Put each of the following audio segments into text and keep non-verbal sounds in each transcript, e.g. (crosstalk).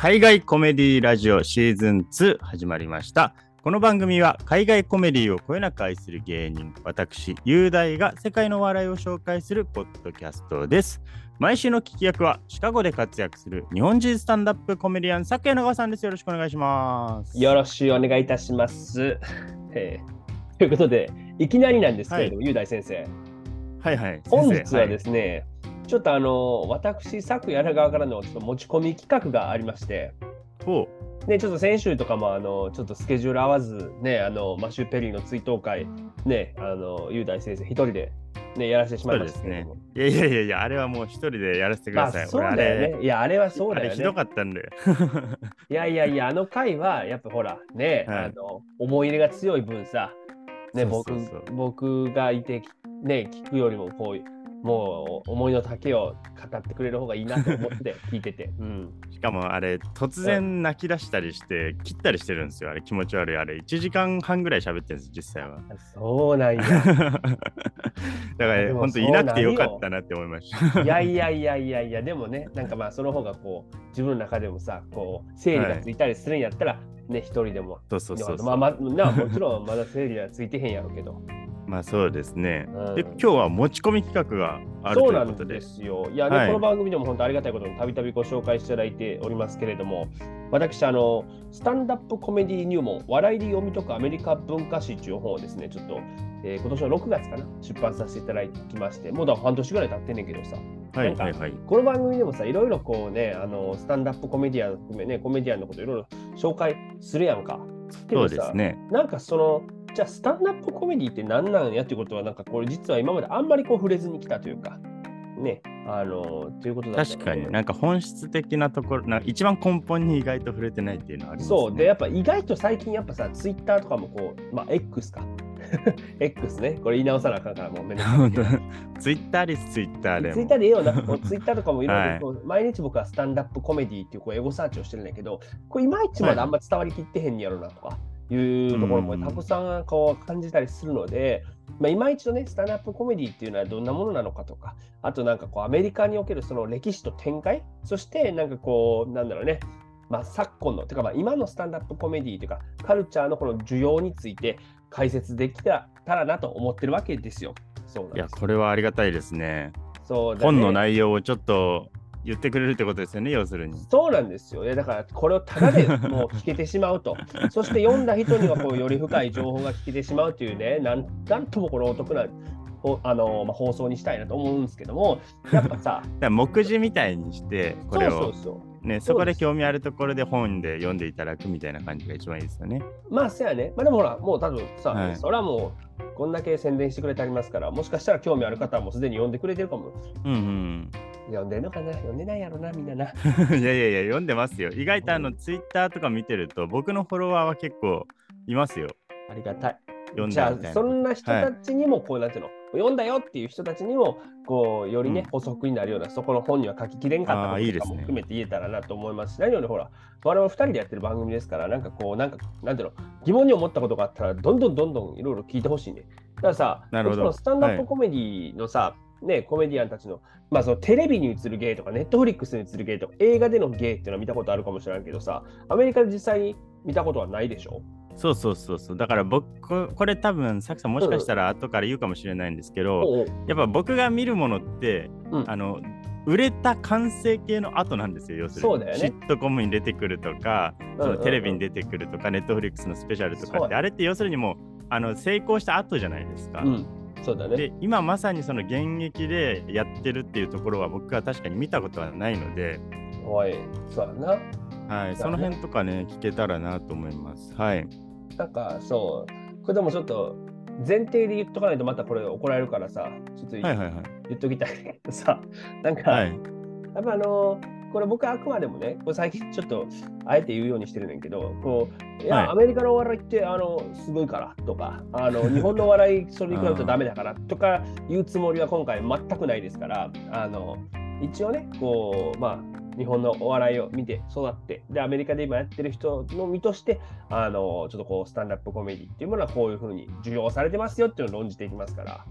海外コメディラジオシーズン2始まりました。この番組は海外コメディをこよなく愛する芸人、私、雄大が世界の笑いを紹介するポッドキャストです。毎週の聞き役はシカゴで活躍する日本人スタンダップコメディアン、佐久長さんです。よろしくお願いします。よろしくお願いいたします。えーということで、いきなりなんですけれども、雄大先生、はいはい。本日はですね、ちょっとあの、私、佐久柳川からのちょっと持ち込み企画がありまして、ほね、ちょっと先週とかもあのちょっとスケジュール合わず、ね、あのマシュー・ペリーの追悼会、ね、あの雄大先生一人で、ね、やらせてしう。まいましたけれども。。いやいやいやいや、あれはもう一人でやらせてくまあださい。そうだよね。いや、あれはそうだよね。ひどかったんだよ。いやいやいや、あの回はやっぱほら、ね、はいあの思い入れが強い分さ、ね、僕僕がいて、ね、聞くよりもこうもう思いの丈を語ってくれる方がいいなと思って聞いてて。(laughs) うん、しかもあれ、突然泣き出したりして、切ったりしてるんですよ。あれ気持ち悪い。あれ、1時間半ぐらい喋ってるんです、実際は。そうなんや。(laughs) だから、本当いなくてよかったなって思いました。いやいやいやいやいや、でもね、なんかまあその方がこう自分の中でもさ、こう整理がついたりするんやったら、ね、一人でも。そうそうそうそう。まあ、まあ、なもちろんまだ整理はついてへんやろうけど。まあそうですね。うんで、今日は持ち込み企画があるそうなというんことで。ですよ。いや、ねはいこの番組でも本当ありがたいことにたびたびご紹介していただいておりますけれども、私、あの、スタンダップコメディ入門、笑いで読み解くアメリカ文化史という本をですね、ちょっと、えー今年の6月かな、出版させていただきまして、もうだ半年ぐらい経ってんねんけどさ、はいはいはい。この番組でもさ、いろいろこうね、あのスタンダップコメディアン含めね、コメディアンのこといろいろ紹介するやんか。けそうですね。なんかその、じゃあスタンダップコメディって何なんやっていうことは、なんかこれ実は今まであんまりこう触れずに来たというか、ね、あのということだったので確かに。なんか本質的なところ、なんか一番根本に意外と触れてないっていうのはありますね。そう、で、やっぱ意外と最近やっぱさ、ツイッターとかもこう、まあ X か。(laughs) X ね、これ言い直さなあかんからもうめんどくさいツイッターです、ツイッターでも。ツイッ。ターでええよな、こう (laughs) ツイッターとかもいろいはい。ろ毎日僕はスタンダップコメディっていうこうエゴサーチをしてるんだけど、これいまいちまだあんま伝わりきってへんやろなとか。いうところもうんたくさんこう感じたりするので、まあ、今一度ね、スタンダップコメディっていうのはどんなものなのかとか、あとなんかこうアメリカにおけるその歴史と展開、そしてなんかこう、なんだろうね、まあ、昨今の、てかまあ今のスタンダップコメディというか、カルチャーのこの需要について解説できたらなと思ってるわけですよ。そうなんいや、です。これはありがたいですね。そうだね本の内容をちょっと言ってくれるってことですよね、要するに。そうなんですよ。いやだから、これをただで (laughs) もう聞けてしまうと。そして読んだ人にはこうより深い情報が聞けてしまうというね、なんなんともこのお得なほあの、まあ、放送にしたいなと思うんですけども、やっぱさ、(laughs) 目次みたいにして、こそうれをそうそう。ね、そこで興味あるところで本で読んでいただくみたいな感じが一番いいですよね。まあ、せやね。まあでもほら、もう多分さ、はいそれはもう、こんだけ宣伝してくれてありますから、もしかしたら興味ある方はもうすでに読んでくれてるかも。うんうん。読んでんのかな？読んでないやろな、みんなな。(laughs) いやいやいや、読んでますよ。意外とあの、ツイッターとか見てると、僕のフォロワーは結構いますよ。ありがたい。読んじゃあ。そんな人たちにもこうなんていうの、読んだよっていう人たちにもこうよりね、うん。補足になるようなそこの本には書ききれんかったこととかも含めて言えたらなと思いますし何よりほら我々2人でやってる番組ですからなんかこうなんかなんていうの疑問に思ったことがあったらどんどんどんどんいろいろ聞いてほしいね。だからさなるほど。そのスタンダップコメディのさ、ね、コメディアンたちの,、まあそのテレビに映る芸とかネットフリックスに映る芸とか映画での芸っていうのは見たことあるかもしれないけどさアメリカで実際に見たことはないでしょ？そうそうそうそう。だから僕、これ多分、さきさんもしかしたら後から言うかもしれないんですけど、おうおうやっぱ僕が見るものって、うんあの、売れた完成形の後なんですよ、要するに。ねシットコムに出てくるとか、そのテレビに出てくるとか、ネットフリックスのスペシャルとかって、あれって要するにもう、あの成功した後じゃないですか。うん、そうだね。で今まさにその現役でやってるっていうところは僕は確かに見たことはないので、おい、そうやな。はい、その辺とかね聞けたらなと思います。はい。なんかそう、これでもちょっと前提で言っとかないとまたこれ怒られるからさ、ちょっとはいはいはい。言っときたいけど (laughs) さ、なんか、はい。やっぱあのこれ僕はあくまでもね、これ最近ちょっとあえて言うようにしてるねんけど、こういや、はいアメリカのお笑いってあのすごいからとか、あの (laughs) 日本のお笑いそれに比べるとダメだからとか言うつもりは今回全くないですから、あの一応ね、こう、まあ、日本のお笑いを見て育って、で、アメリカで今やってる人の身として、あのちょっとこう、スタンダップコメディっていうものはこういうふうに受容されてますよっていうのを論じていきますから、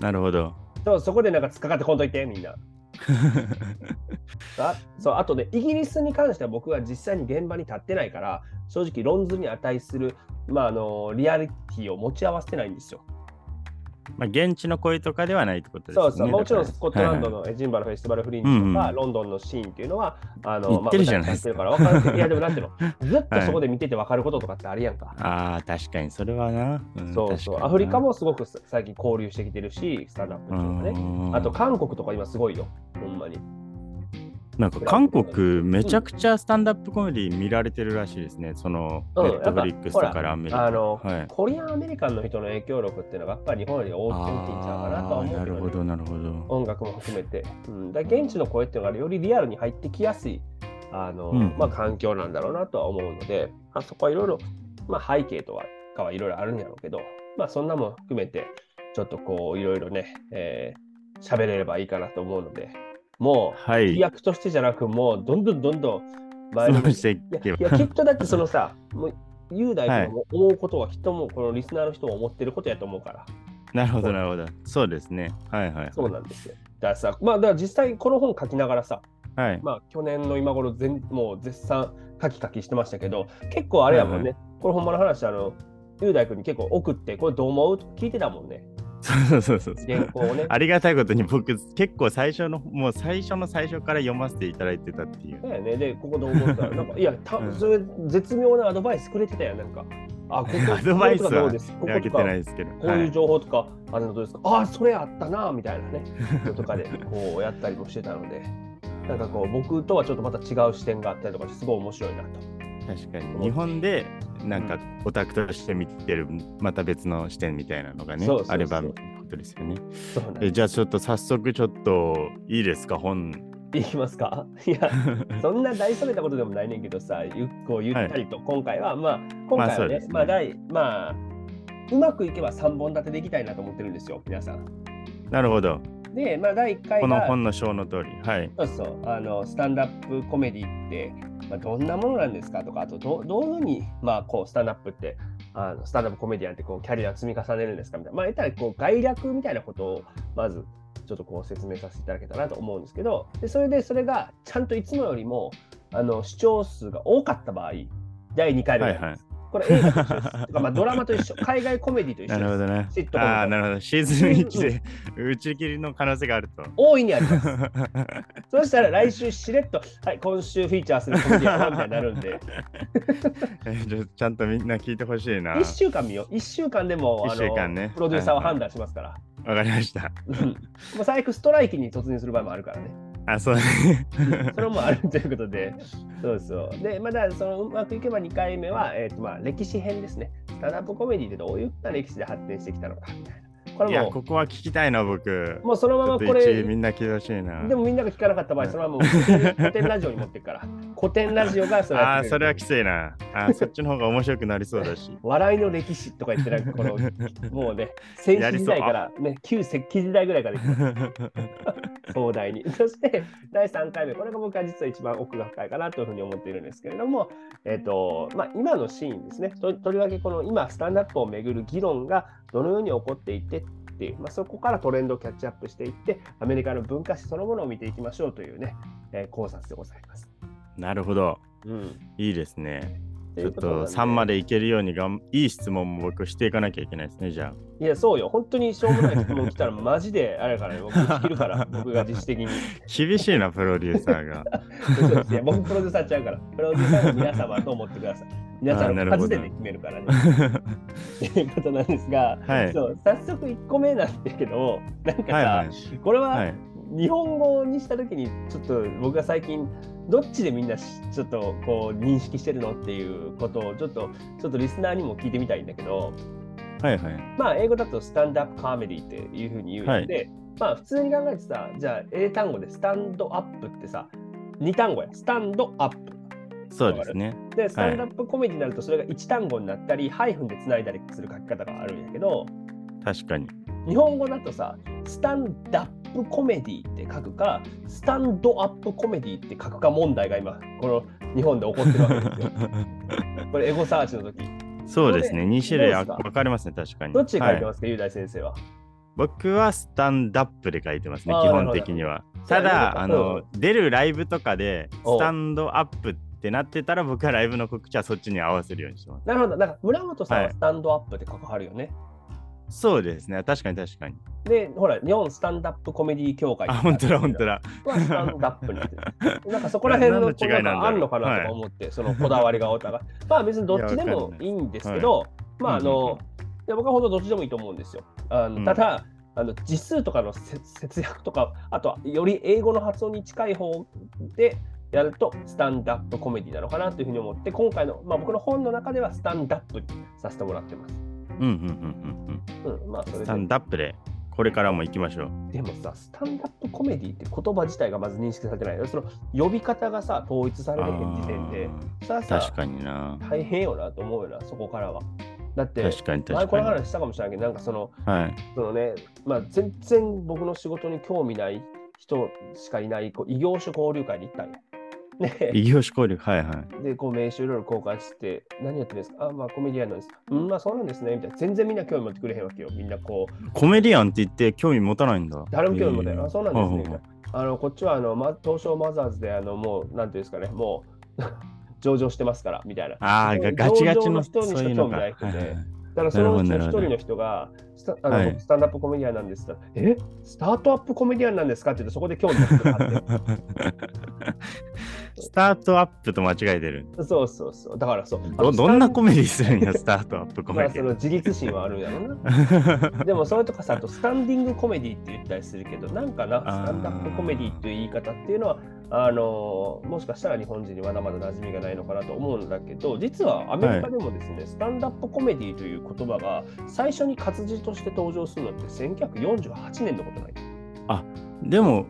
なるほど。そうそこでなんか突っかかってこんといて、みんな。(laughs) あそうあとで、イギリスに関しては僕は実際に現場に立ってないから、正直論図に値する、まあ、あのリアリティを持ち合わせてないんですよ。まあ、現地の声とかではないってことですね。そうそう、もちろんスコットランドはいはいのエジンバラフェスティバルフリンジとか、うんうんロンドンのシーンっていうのは、あの言ってるじゃないですか。いや、でもなんていうの、ずっとそこで見てて分かることとかってあるやんか。ああ、確かにそれはな。うんそうそう、アフリカもすごく最近交流してきてるし、スタンダップっていうのはね。うんあと韓国とか今すごいよ、ほんまに。なんか韓国めちゃくちゃスタンダップコメディ見られてるらしいですね。そのうんネットフリックスとかアメリカ。あの、はいコリアンアメリカンの人の影響力っていうのがやっぱり日本より大きいんちゃうかなとはあ思うね、ーなるほど、なるほど。音楽も含めて。うん、だ現地の声っていうのがよりリアルに入ってきやすいあの、うんまあ、環境なんだろうなとは思うので、あそこはいろいろ、まあ、背景とかはいろいろあるんやろうけど、まあ、そんなも含めて、ちょっとこういろいろね、えー喋れればいいかなと思うので、もう、はい飛。躍としてじゃなく、もうどんどんどんどん前にいいやけばいやきっとだってそのさ、(laughs) もう雄大君の思うことはきっともうこのリスナーの人も思ってることやと思うから、なるほど、なるほど。そうですね。はいはい。そうなんですよ。だからさ、まあだから実際この本書きながらさ、はい。まあ去年の今頃全もう絶賛カキカキしてましたけど、結構あれやもんね、これほんまの話、あの、雄大君に結構送って、これどう思う？と聞いてたもんね、そうそうそうそう。原稿をね。ありがたいことに僕結構最初のもう最初の最初から読ませていただいてたっていう。だよね、で、ここどう思ったら、なんか、いや、(laughs) たうんそれ絶妙なアドバイスくれてたやん、なんか。あ、ここ (laughs) アドバイスはこことかどうですこ開けてないですけど。こういう情報とか、あのどうですか？ああ、それあったな、みたいなね、のとかでこうやったりもしてたので、なんかこう、僕とはちょっとまた違う視点があったりとかすごい面白いなと。確かに日本でなんかオタクとして見てるまた別の視点みたいなのがねあればみたいなことですよね。えじゃあちょっと早速ちょっといいですか？本。いきますか？いや、(laughs) そんな大それたことでもないねんけどさ、ゆっこうゆったりと、今回は、まあ、今回はね、まあねまあ、大まあ、うまくいけば3本立てでいきたいなと思ってるんですよ、皆さん。なるほど。で、まあ、第1回このが、本の章の通り。はい。そうそう、あの、スタンダップコメディって、まあ、どんなものなんですかとか、あとど、どういうふうに、まあ、こう、スタンダップって、あのスタンダップコメディアンってこうキャリア積み重ねるんですかみたいな、まあ、言ったらこう概略みたいなことをまずちょっとこう説明させていただけたらなと思うんですけど、でそれでそれがちゃんといつもよりもあの視聴数が多かった場合、第2回目はいはい。これ映画と一緒まあドラマと一緒、海外コメディと一緒。なるほどねシット。ああ、なるほど。シーズン1で打ち切りの可能性があると。大いにあります。(laughs) そしたら来週しれっと、はい、今週フィーチャーするコメディアみたいになるんで、(laughs) ちゃんとみんな聞いてほしいな。1週間見よう。1週間でも週間ねのプロデューサーは判断しますから。わかりました。うんもう最悪ストライキに突入する場合もあるからね。あ、そうね。(laughs) それもあるということで、そうそう。で、まだそのうまくいけば2回目は、えーとまあ、歴史編ですね。スタンダップコメディってどういった歴史で発展してきたのかみたいな。こいや、れもここは聞きたいな、僕。もうそのままこれ、一みんな聞いてほしいな。でもみんなが聞かなかった場合、そのままもう古典ラジオに持っていくから。古典ラジオがそれああ、それはきついな。あーそっちの方が面白くなりそうだし。(laughs) 笑いの歴史とか言ってなんかこの (laughs) もうね戦史時代からね旧石器時代ぐらいから壮大にそして第3回目これが僕は実は一番奥が深いかなというふうに思っているんですけれどもえっ、とまあ今のシーンですねととりわけこの今スタンダップをめぐる議論がどのように起こっていってっていう、まあ、そこからトレンドをキャッチアップしていってアメリカの文化史そのものを見ていきましょうというね、えー考察でございます。なるほど。うん、いいですね。ちょっということなんでと3までいけるようにがんいい質問も僕していかなきゃいけないですね、じゃいや、そうよ。本当にしょうもない質問来たら、マジであれやからね、僕、切るから、(laughs) 僕が自主的に。あ。厳しいな、プロデューサーが。(laughs) そうですね、僕、プロデューサーちゃうから、プロデューサーの皆様と思ってください。皆さんのあーなるほど数で、ね、決めるからね。(laughs) ということなんですが、はいそう早速1個目なんだけど、なんかさ、はいはいこれは。はい日本語にしたときに、ちょっと僕が最近、どっちでみんなしちょっとこう認識してるのっていうことを、ちょっと、ちょっとリスナーにも聞いてみたいんだけど、はいはい。まあ、英語だとスタンダップコメディっていうふうに言うので、まあ、普通に考えてさ、じゃあ、英単語でスタンドアップってさ、2単語や。スタンドアップ。そうですね。で、スタンダップコメディになると、それが1単語になったり、ハイフンでつないだりする書き方があるんやけど、確かに。日本語だとさ、スタンダップコメディって書くか、スタンドアップコメディって書くか問題が今、この日本で起こってるわけですよ。(laughs) これ、エゴサーチの時そうですね。2種類分か？りますね、確かに。どっちで書いてはますか、雄大先生は。僕はスタンダップで書いてますね、基本的には。ただ、あの、出るライブとかで、おスタンドアップってなってたら、僕はライブの告知はそっちに合わせるようにしてます。なるほど。なんか村本さんははいスタンドアップって書かはるよね。そうですね、確かに確かに。で、ほら、日本スタンダップコメディ協会あ、本当だ、本当だ。はスタンダップになってる。なんかそこら辺の違いなんあるのかなとか思って、そのこだわりがお互い。(laughs) まあ別にどっちでもいいんですけど、まああうんうん僕は本当どっちでもいいと思うんですよ。あのうんただ、あの字数とかのせ節約とか、あとはより英語の発音に近い方でやるとスタンダップコメディなのかなというふうに思って、今回の、まあ、僕の本の中ではスタンダップにさせてもらってます。うんうんうんうんうん、まあスタンで。ダップで、これからも行きましょう。でもさ、スタンダップコメディって言葉自体がまず認識されてない。その呼び方がさ、統一されてへん時点で、さあー確、かにな。大変よなと思うよな、そこからは。だって、確かに前この確かに。話したかもしれないけど、なんかその、はい。そのね、まあ、全然僕の仕事に興味ない人しかいないこう異業種交流会に行ったんよ。ね、異業種交流、はいはい。で、こう名刺いろいろ交換して、何やってるんですか？あ、まあコメディアンなんです。うん、まあそうなんですね。みたいな。全然みんな興味持ってくれへんわけよ。みんなこう、コメディアンって言って興味持たないんだ。誰も興味持ってない。あ、そうなんですね。みたいあのこっちはあの、ま、東証マザーズであのもう、なんていうんですかね、もう (laughs) 上場してますから、みたいな。ああ、ガチガチの人にしか。興味ないくて。だからそのうちの一人の人がスタあの、はい。スタンダップコメディアンなんです。って言ったらえ？スタートアップコメディアンなんですか？って言ってそこで興味持ってもらって。(laughs) スタートアップと間違えてる。そうそうそう。だからそう。どどんなコメメディするんや、スタートアップコまメディあその自立心はあるんやろな。(laughs) でもそれとかさ、あとスタンディングコメディって言ったりするけど、なんかな、スタンダップコメディっていう言い方っていうのは、あのもしかしたら日本人にまだまだ馴染みがないのかなと思うんだけど、実はアメリカでもですね、スタンダップコメディという言葉が最初に活字として登場するのって1948年のことなんよでも、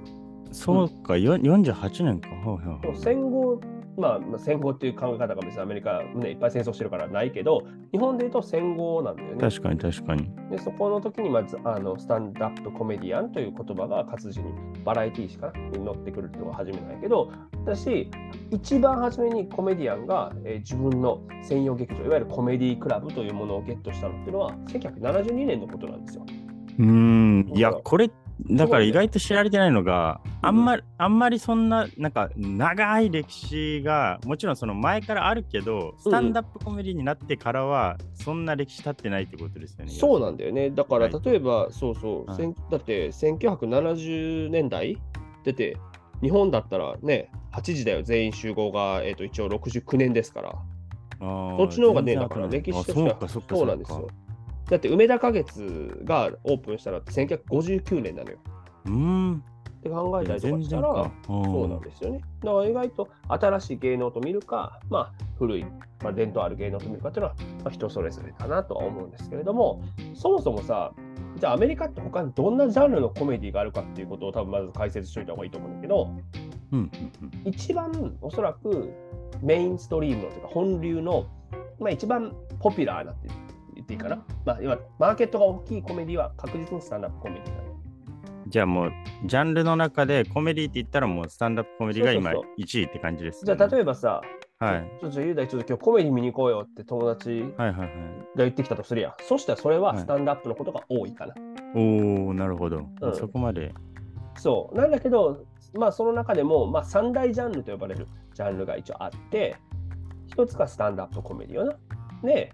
そうか、よ48年か。ほうほうでも戦後、まあ、まあ戦後っていう考え方が別にアメリカ、ね、いっぱい戦争してるからないけど、日本で言うと戦後なんだよね。確かに確かに。でそこの時にまずあのスタンダップコメディアンという言葉が活字にバラエティーしかに載ってくるっていうのが初めないけどだし一番初めにコメディアンが、えー自分の専用劇場いわゆるコメディクラブというものをゲットしたのっていうのは1972年のことなんですよ。うーん、いや、これ、だから意外と知られてないのが、うんあんまり、あんまりそんな、なんか、長い歴史が、もちろんその前からあるけど、スタンダップコメディになってからは、そんな歴史経ってないってことですよね。そうなんだよね。だからはい例えば、そうそう、はいだって1970年代出て、日本だったらね、8時だよ、全員集合が、えー、と一応69年ですから。そそっちの方がね、だから歴史としてはそうなんですよ。だって梅田花月がオープンしたのって1959年なのよ。うーん。って考えたりとかしたら、か。そうなんですよね。だから意外と新しい芸能と見るか、まあ古い、まあ、伝統ある芸能と見るかっていうのは、まあ、人それぞれかなとは思うんですけれども、そもそもさ、じゃあアメリカって他にどんなジャンルのコメディがあるかっていうことを多分まず解説しておいた方がいいと思うんだけど、うんうんうん一番おそらくメインストリームのというか本流の、まあ、一番ポピュラーなって言っていいかな。まあ、要はマーケットが大きいコメディは確実にスタンダップコメディだね。じゃあもう、ジャンルの中でコメディって言ったらもうスタンダップコメディが今そうそう1位って感じです、じゃあ例えばさ、はい。ちょっと雄大ちょっと今日コメディ見に行こうよって友達がはいはいはい。言ってきたとするやん。そしたらそれははいスタンダップのことが多いかな。おー、なるほど。うんそこまで。そう。なんだけど、まあその中でも、まあ三大ジャンルと呼ばれるジャンルが一応あって、一つがスタンダップコメディよな。で、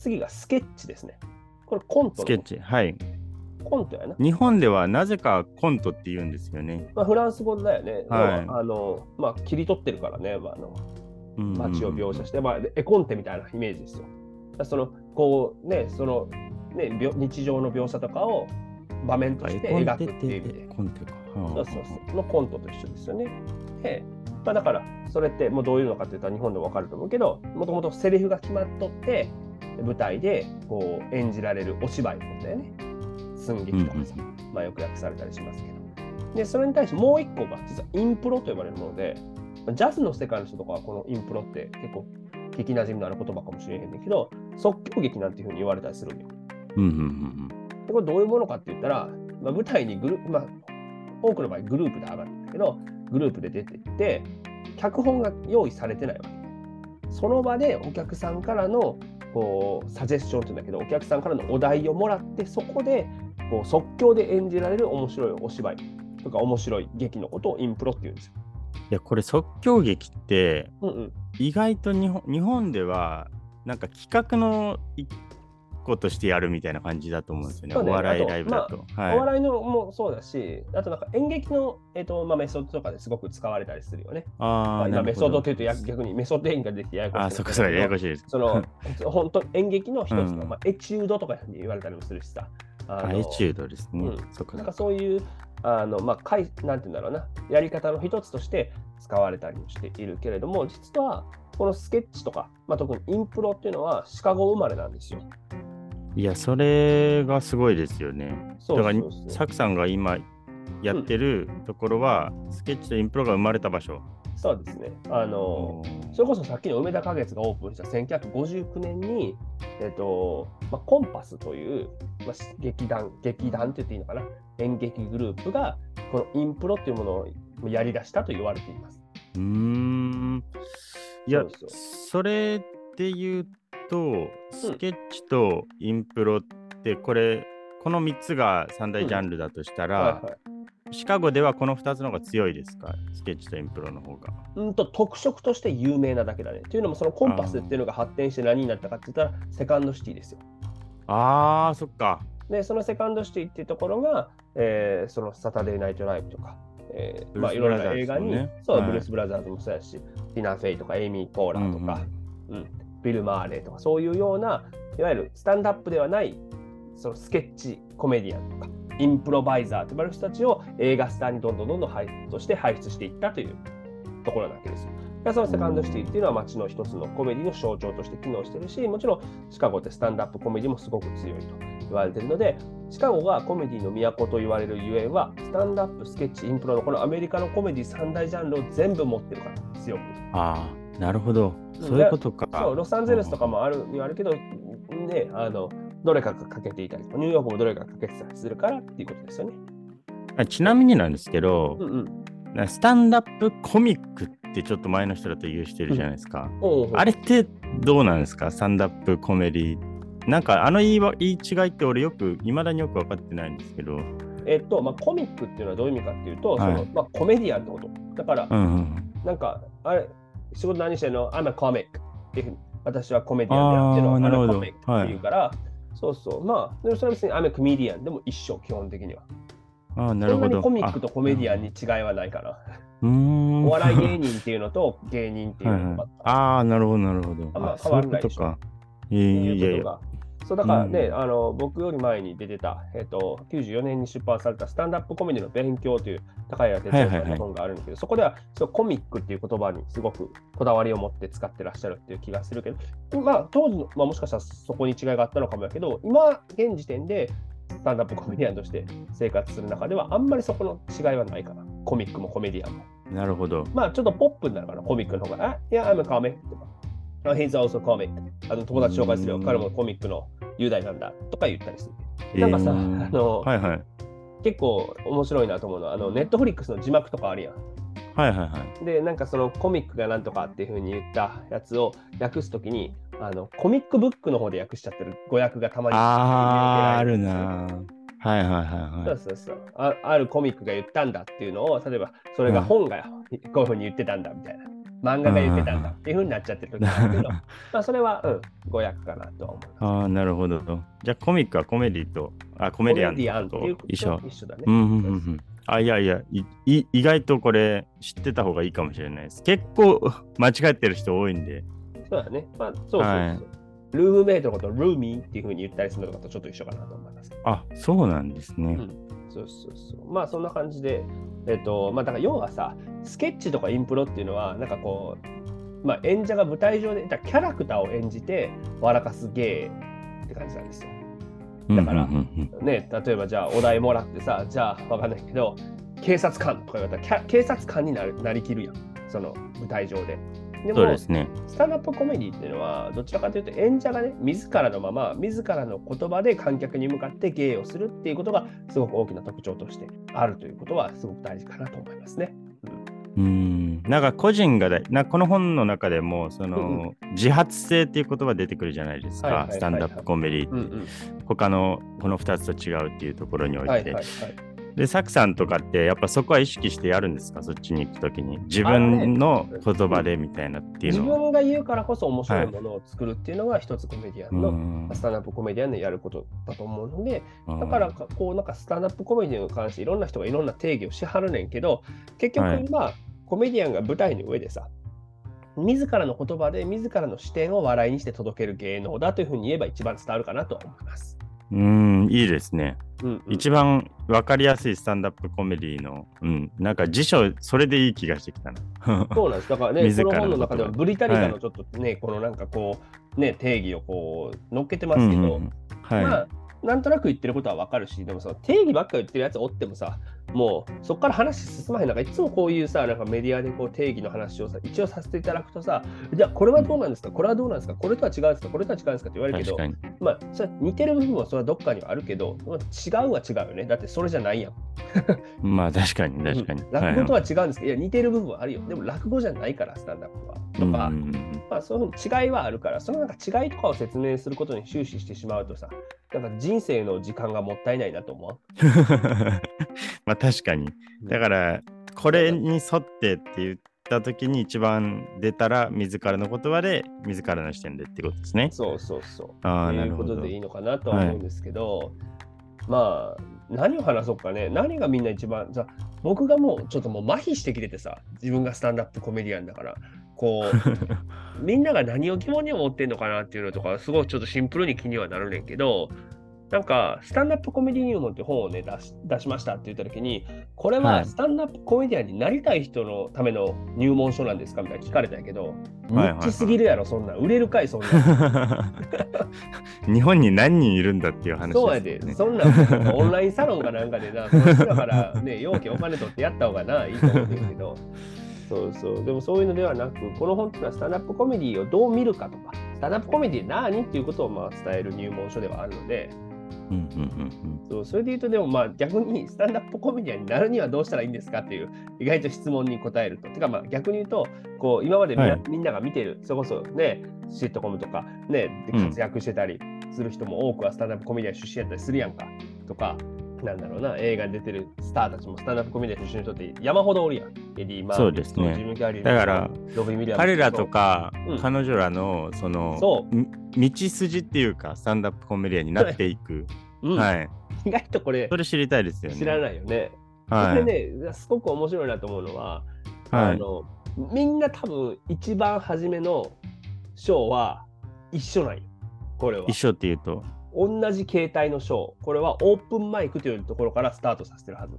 次がスケッチですね。これコントのスケッチ。はい。コントやな。日本ではなぜかコントって言うんですよね。まあ、フランス語だよね。はいあのまあ、切り取ってるからね、まあ、あの街を描写して、まあ、絵コンテみたいなイメージですよ。そのこうね、そのね描日常の描写とかを場面として描くっていう意味で、コンテか。そうそうそうのコントと一緒ですよね。で、まあ、だからそれってもうどういうのかって言ったら日本でも分かると思うけど、もともとセリフが決まっとって、舞台でこう演じられるお芝居のことだよね。寸劇とかさ、まあ、よく訳されたりしますけど。で、それに対してもう一個が実はインプロと呼ばれるもので、ジャズの世界の人とかはこのインプロって結構聞きなじみのある言葉かもしれへんねんけど、即興劇なんていうふうに言われたりするんよ。うんうんうんでこれどういうものかって言ったら、まあ、舞台にグループ、まあ、多くの場合グループで上がるんだけど、グループで出ていって、脚本が用意されてないわけ。その場でお客さんからのこうサジェスションって言うんだけど、お客さんからのお題をもらって、そこでこう即興で演じられる面白いお芝居とか面白い劇のことをインプロって言うんですよ。いや、これ即興劇ってうんうん、意外と日本日本ではなんか企画の一個としてやるみたいな感じだと思うんですよね。ねお笑いあとライブだと。おはい。笑いのもそうだし、あとなんか演劇の、えっとまあ、メソッドとかですごく使われたりするよね。あまあ、メソッドってい言うとや逆にメソッド演技ができてややこしいああ、そっかそっか、ややこしいです。その (laughs) 本当演劇の一つの、うんまあ、エチュードとかに言われたりもするしさ。あエチュードですね。うんそなんかそういう、あのまあ、かいなんて言うんだろうな、やり方の一つとして使われたりもしているけれども、実はこのスケッチとか、まあ、特にインプロっていうのはシカゴ生まれなんですよ。いや、それがすごいですよね。だから、サクさんが今やってるところは、スケッチとインプロが生まれた場所。そうですね。あのそれこそさっきの梅田花月がオープンした1959年に、えっとまあ、コンパスという、まあ、劇団、劇団って言っていいのかな、演劇グループが、このインプロっていうものをやり出したと言われています。うーん。いやそれで言うと、スケッチとインプロって、これ、この3つが三大ジャンルだとしたら、シカゴではこの2つの方が強いですか？スケッチとインプロの方が。うんと特色として有名なだけだね。というのも、そのコンパスっていうのが発展して何になったかって言ったら、セカンドシティですよ。ああ、そっか。で、そのセカンドシティっていうところが、えーそのサタデーナイトライブとか、えーまあ、いろいろな映画に、ねそう、はい。ブルース・ブラザーズもそうやし、ティナ・フェイとかエイミー・ポーラーとか、うんビル・マーレーとか、そういうような、いわゆるスタンダップではない、そのスケッチコメディアンとか、インプロバイザーと呼ばれる人たちを映画スターにどんどんどんどん輩として輩出していったというところなわけですよ。そのセカンドシティっていうのは街の一つのコメディの象徴として機能してるし、もちろんシカゴってスタンダップコメディもすごく強いと言われてるので、シカゴがコメディの都と言われるゆえは、スタンダップ、スケッチ、インプロのこのアメリカのコメディ三大ジャンルを全部持ってるから、強く。ああ、なるほど。そういうことか。そう、ロサンゼルスとかもあるにはあるけど、ね、あの、どれかが欠けていたりニューヨークもどれかが欠けてたりするからっていうことですよね。あちなみになんですけど、うんうん。なスタンダップコミックってちょっと前の人だと言うしてるじゃないですか。おうあれってどうなんですか？スタンダップコメディ。なんかあの言いわ言い違いって俺よく、いまだによく分かってないんですけど。えっと、まあ、コミックっていうのはどういう意味かっていうと、はいそのまあ、コメディアンってこと。だから、うんうんなんか、あれ、仕事何してんの ?I'm a comic っていうふうに、私はコメディアンでやってるの。あーなるほど I'm a comic っていうから、そうそう、まあ、でもそれは別に I'm a comedian でも一緒、基本的には。うん。ああ、なるほど。そんなにコミックとあコメディアンに違いはないかな。うーん。お笑い芸人っていうのと芸人っていう (laughs) はいのがはい、ああ、なるほど、なるほど。あんまあ変わらないでしょ。いいやいや。そうだからね、うんあの僕より前に出てた、えっと94年に出版されたスタンダップコメディの勉強という高谷哲也さんの本があるんだけど、そこではそうコミックっていう言葉にすごくこだわりを持って使ってらっしゃるっていう気がするけど、まあ、当時の、まあ、もしかしたらそこに違いがあったのかもやけど、今、現時点でスタンダップコメディアンとして生活する中では、あんまりそこの違いはないかな。コミックもコメディアンも。なるほど。まあ、ちょっとポップになるかな、コミックの方が。あ、いや、I'm a comic とか。Also comic. あの友達紹介するよ。うん彼もコミックの雄大なんだとか言ったりする。えなんかさ、ーあの、はいはい。結構面白いなと思うのは、あの、ネットフリックスの字幕とかあるやん。はいはいはい。で、なんかそのコミックがなんとかっていうふうに言ったやつを訳すときに、あの、コミックブックの方で訳しちゃってる語訳がたまにああ、あるな。はいはいはいはい。そうそうそうあ。あるコミックが言ったんだっていうのを、例えばそれが本がこういうふうに言ってたんだみたいな。漫画が言ってたんだっていうふうになっちゃってる時があるけど、まあそれは、うん、語訳かなとは思います。ああ、なるほど。じゃあコミックはコメディと、あ、コメディアンと一緒。一緒だね。うんうんうんうん。あ、いやいやいい、意外とこれ知ってた方がいいかもしれないです。結構間違ってる人多いんで。そうだね。まあそうそうそう。はいルームメイトのことをルーミーっていうふうに言ったりするのとちょっと一緒かなと思います。あ、そうなんですね。そうそうそう。まあそんな感じで、えっと、まあだから要はさ、スケッチとかインプロっていうのは、なんかこう、まあ演者が舞台上で、だキャラクターを演じて笑かす芸って感じなんですよ。だからね、例えばじゃあお題もらってさ、じゃあわかんないけど、警察官とか言われたら警察官になるなりきるやん、その舞台上で。でもそうですね。スタンダップコメディっていうのは、どちらかというと演者がね、自らのまま、自らの言葉で観客に向かって芸をするっていうことが、すごく大きな特徴としてあるということは、すごく大事かなと思いますね。うん。なんか個人がだな、この本の中でも、その、うん自発性っていう言葉出てくるじゃないですか。スタンダップコメディって。うんうん他のこの2つと違うっていうところにおいて。はいはいはい。で、サクさんとかって、やっぱそこは意識してやるんですか？そっちに行くときに。自分の言葉でみたいなっていう自のは。分が言うからこそ面白いものを作るっていうのが一つコメディアンの、うんスタンダップコメディアンのやることだと思うので、うんだからかこうなんかスタンダップコメディアンに関していろんな人がいろんな定義をしはるねんけど結局はい今、コメディアンが舞台の上でさ自らの言葉で自らの視点を笑いにして届ける芸能だというふうに言えば一番伝わるかなとは思います。うん、いいですね。うんうん一番わかりやすいスタンダップコメディの、うん、なんか辞書、それでいい気がしてきたな。(laughs) そうなんです。だからね、自こらの本の中ではブリタニカのちょっとね、このなんかこう、ね、定義をこう乗っけてますけど、うんうんうんはい、まあ、なんとなく言ってることはわかるし、でもその定義ばっかり言ってるやつおってもさ、もうそこから話進まへん。なんかいつもこういうさ、なんかメディアでこう定義の話をさ、一応させていただくとさ、じゃあこれはどうなんですか、これはどうなんですか、これとは違うんですか、これとは違うんですか？って言われるけど。まあ、それは似てる部分はそれはどっかにはあるけど、まあ違うは違うよね。だってそれじゃないやん。(laughs) まあ確かに確かに。うん落語とは違うんですけど、いや、似てる部分はあるよ。でも落語じゃないから、スタンダップは。とか、まあ、そういう違いはあるから、そのなんか違いとかを説明することに終始してしまうとさ、なんか人生の時間がもったいないなと思う。(laughs) まあ確かに。だから、これに沿ってって言った時に一番出たら、自らの言葉で、自らの視点でってことですね。そうそうそう。ああ、というなるほど。ことでいいのかなとは思うんですけど、まあ、何を話そうかね、何がみんな一番、じゃあ僕がもうちょっともう麻痺してきててさ、自分がスタンダップコメディアンだから、こう、(laughs) みんなが何を疑問に思ってんのかなっていうのとか、すごいちょっとシンプルに気にはなるねんけど、なんか、スタンダップコメディ入門って本をね出し、出しましたって言った時に、これははいスタンダップコメディアンになりたい人のための入門書なんですかみたいな聞かれたんやけど、ニッチすぎるやろ、そんなん。売れるかい、そんなん。日本に何人いるんだっていう話そうやで。そんなんオンラインサロンかなんかでな、そのからね、容器お金取ってやった方がな、いいと思うんだけど、そうそう、でもそういうのではなく、この本っていうのはスタンダップコメディをどう見るかとか、スタンダップコメディ何っていうことをまあ伝える入門書ではあるので、そうそれで言うと、でもまあ逆にスタンダップコメディアンになるにはどうしたらいいんですかっていう、意外と質問に答えると。てかまあ逆に言うと、こう今までみ,、はいみんなが見てる、それこそね、シットコムとかね、活躍してたりする人も多くはスタンダップコメディアン出身やったりするやんか。とか、なんだろうな、映画に出てるスターたちもスタンダップコメディアン出身の人って山ほどおるやん。エディ・マーそうですね。だから、彼らとか、うん彼女らのそのそみ道筋っていうかスタンダップコメディアンになっていく、(laughs) うん。はい。意外とこれそれ知りたいですよね。知らないよね。はい。これね、すごく面白いなと思うのは、はい。あのみんな多分一番初めのショーは一緒なんよ。これは。一。緒っていうと同じ形態のショー。これはオープンマイクというところからスタートさせてるはず。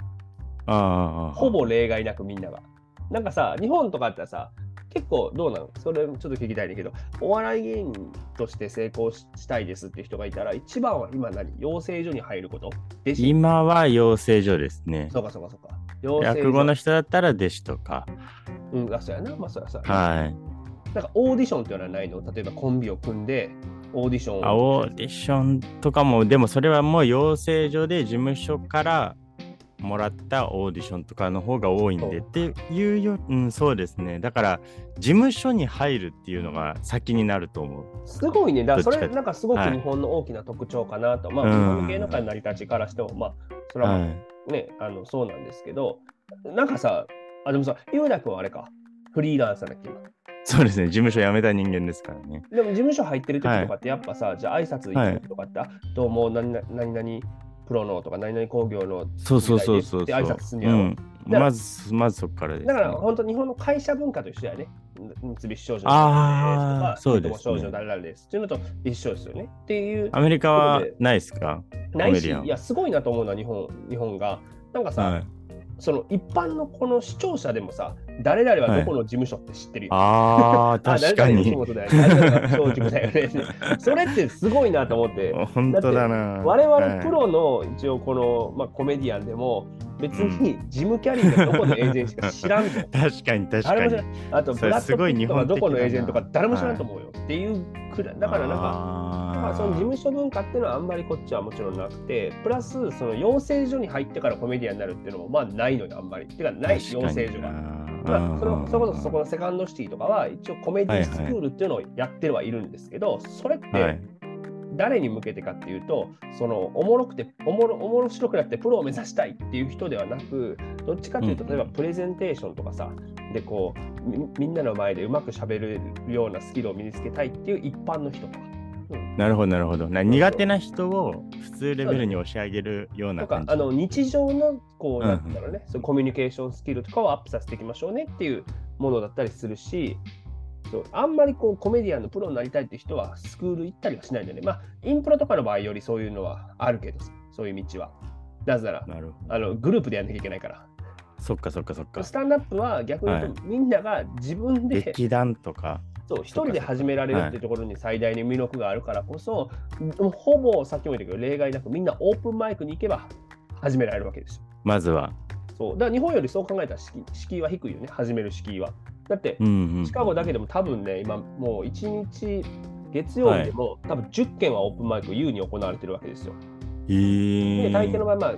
あほぼ例外なくみんなが。なんかさ、日本とかってさ、結構どうなの？それちょっと聞きたいんだけど、お笑い芸人として成功ししたいですって人がいたら、一番は今何？養成所に入ること？今は養成所ですねそうかそうかそうか。落語の人だったら弟子とかうん、あ、そうやな。まあ、そうやそうや。はいなんかオーディションっていうのはないの？例えばコンビを組んで、オーディション。を。あオーディションとかもでもそれはもう養成所で事務所からもらったオーディションとかの方が多いんでっていうようんそうですね。だから事務所に入るっていうのが先になると思う。すごいね。だからそれなんかすごくはい。日本の大きな特徴かなと。まあ、うん。日本の芸能界の成り立ちからしても、まあ、それはまはあね、あのそうなんですけど、なんかさ、あ、でもさ、ゆうだくんはあれか、フリーランスだっけ今。(laughs) そうですね。事務所辞めた人間ですからね。でも事務所入ってる時とかってやっぱさ、じゃあ挨拶行く時とかって、あどうも何々何々プロのとか何々工業のそうそうそうそう挨拶すんねやろ。うん。まずまずそこからです、ね、だから本当日本の会社文化と一緒やね。三菱商事あーそうですね。商事誰々です。っていうのと一緒ですよね。っていう、アメリカはないですか？ないし、いや、すごいなと思うのは日本日本が。なんかさ、はいその一般のこの視聴者でもさ、誰々はどこの事務所って知ってるよ。あ (laughs) あ確かにあ誰々の吉本だよ。(laughs) それってすごいなと思って。(laughs) 本当だな我々はいプロの一応この、まあ、コメディアンでも別にジム・キャリーがどこのエージェントか知らんぞ。(laughs) 確かに確かに。あと、ブラッド・ピットがどこのエージェントか誰も知らんと思うよっていうくらい。だからなんか、まあ、その事務所文化っていうのはあんまりこっちはもちろんなくて、プラスその養成所に入ってからコメディアンになるっていうのもまあないのよ、あんまり。てか、ない、養成所が。まあ、そのそれこそそこのセカンドシティとかは一応コメディスクールっていうのをやってるはいるんですけど、それって、はい誰に向けてかっていうと、そのおもろくておもろ、おもろ白くなってプロを目指したいっていう人ではなく、どっちかというと、うん例えばプレゼンテーションとかさ、でこうみ、みんなの前でうまくしゃべれるようなスキルを身につけたいっていう一般の人とか。なるほど、なるほど。な苦手な人を普通レベルに押し上げるような感じ。とかあの日常のこううんなんだろうね、そういうコミュニケーションスキルとかをアップさせていきましょうねっていうものだったりするし、そうあんまりこうコメディアンのプロになりたいって人はスクール行ったりはしないんだよね。まあ、インプロとかの場合よりそういうのはあるけど、そういう道は。なぜなら、な。あのグループでやんなきゃいけないから。そっかそっかそっかス。タンダップは逆に言うと、みんなが自分で劇団とか。そう、一人で始められるっていうところに最大に魅力があるからこそ、もうほぼさっきも言ったけど、例外なくみんなオープンマイクに行けば始められるわけですよ。まずは。そう。だから日本よりそう考えたら敷居敷居は低いよね、始める敷居は。だってう、んうん。シカゴだけでも多分ね、今もう1日、月曜日でも、多分10件はオープンマイク優に行われてるわけですよ。へーで、大抵の場合、ま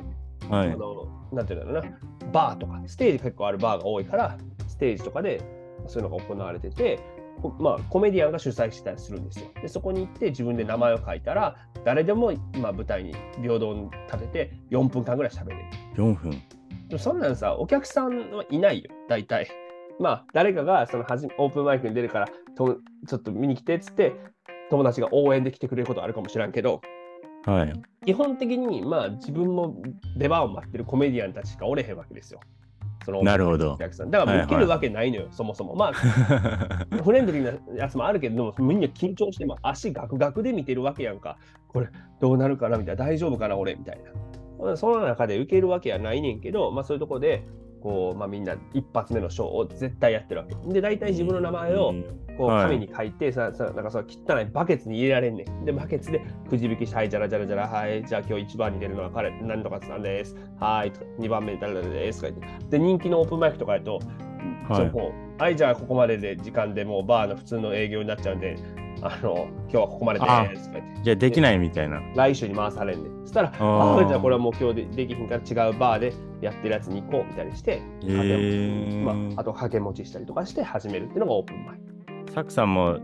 あ、はいあ。のなんていうんだろうな、バーとか、ステージ結構あるバーが多いから、ステージとかでそういうのが行われてて、こまあ、コメディアンが主催したりするんですよ。で、そこに行って自分で名前を書いたら、誰でも、まあ、舞台に平等に立てて4分間ぐらい喋れる。4分。でもそんなんさ、お客さんはいないよ、大体。まあ、誰かがそのはじオープンマイクに出るからと、ちょっと見に来てっつって、友達が応援で来てくれることはあるかもしれんけど、はい。基本的に、まあ、自分も出番を待ってるコメディアンたちしかおれへんわけですよ。そのなるほどお客さんだから、受けるわけないのよ、そもそも。まあ、(laughs) フレンドリーなやつもあるけれども、みんな緊張して、も足ガクガクで見てるわけやんか。これ、どうなるかな？みたいな、大丈夫かな、俺みたいな。その中で受けるわけはないねんけど、まあ、そういうところで、こうまあ、みんな一発目のショーを絶対やってるわけ。で、大体自分の名前をこうはい紙に書いてさ、さなんかそう汚いバケツに入れられんねん。で、バケツでくじ引きして、はい、じゃらじゃらじゃら、はい、じゃあ今日一番に出るのは彼、なんとかさんです。はい、2番目誰々です。とか言って。で、人気のオープンマイクとかやと、はいはい、じゃあここまでで時間でもうバーの普通の営業になっちゃうんで、あの、今日はここまでです。とか言って。じゃあできないみたいな。来週に回されんねん。そしたら、あーああ、じゃあこれはもう今日でできひんから違うバーでやってるやつに行こうみたいにして、へーまあ、あと掛け持ちしたりとかして始めるっていうのがオープンマイク。サクさんも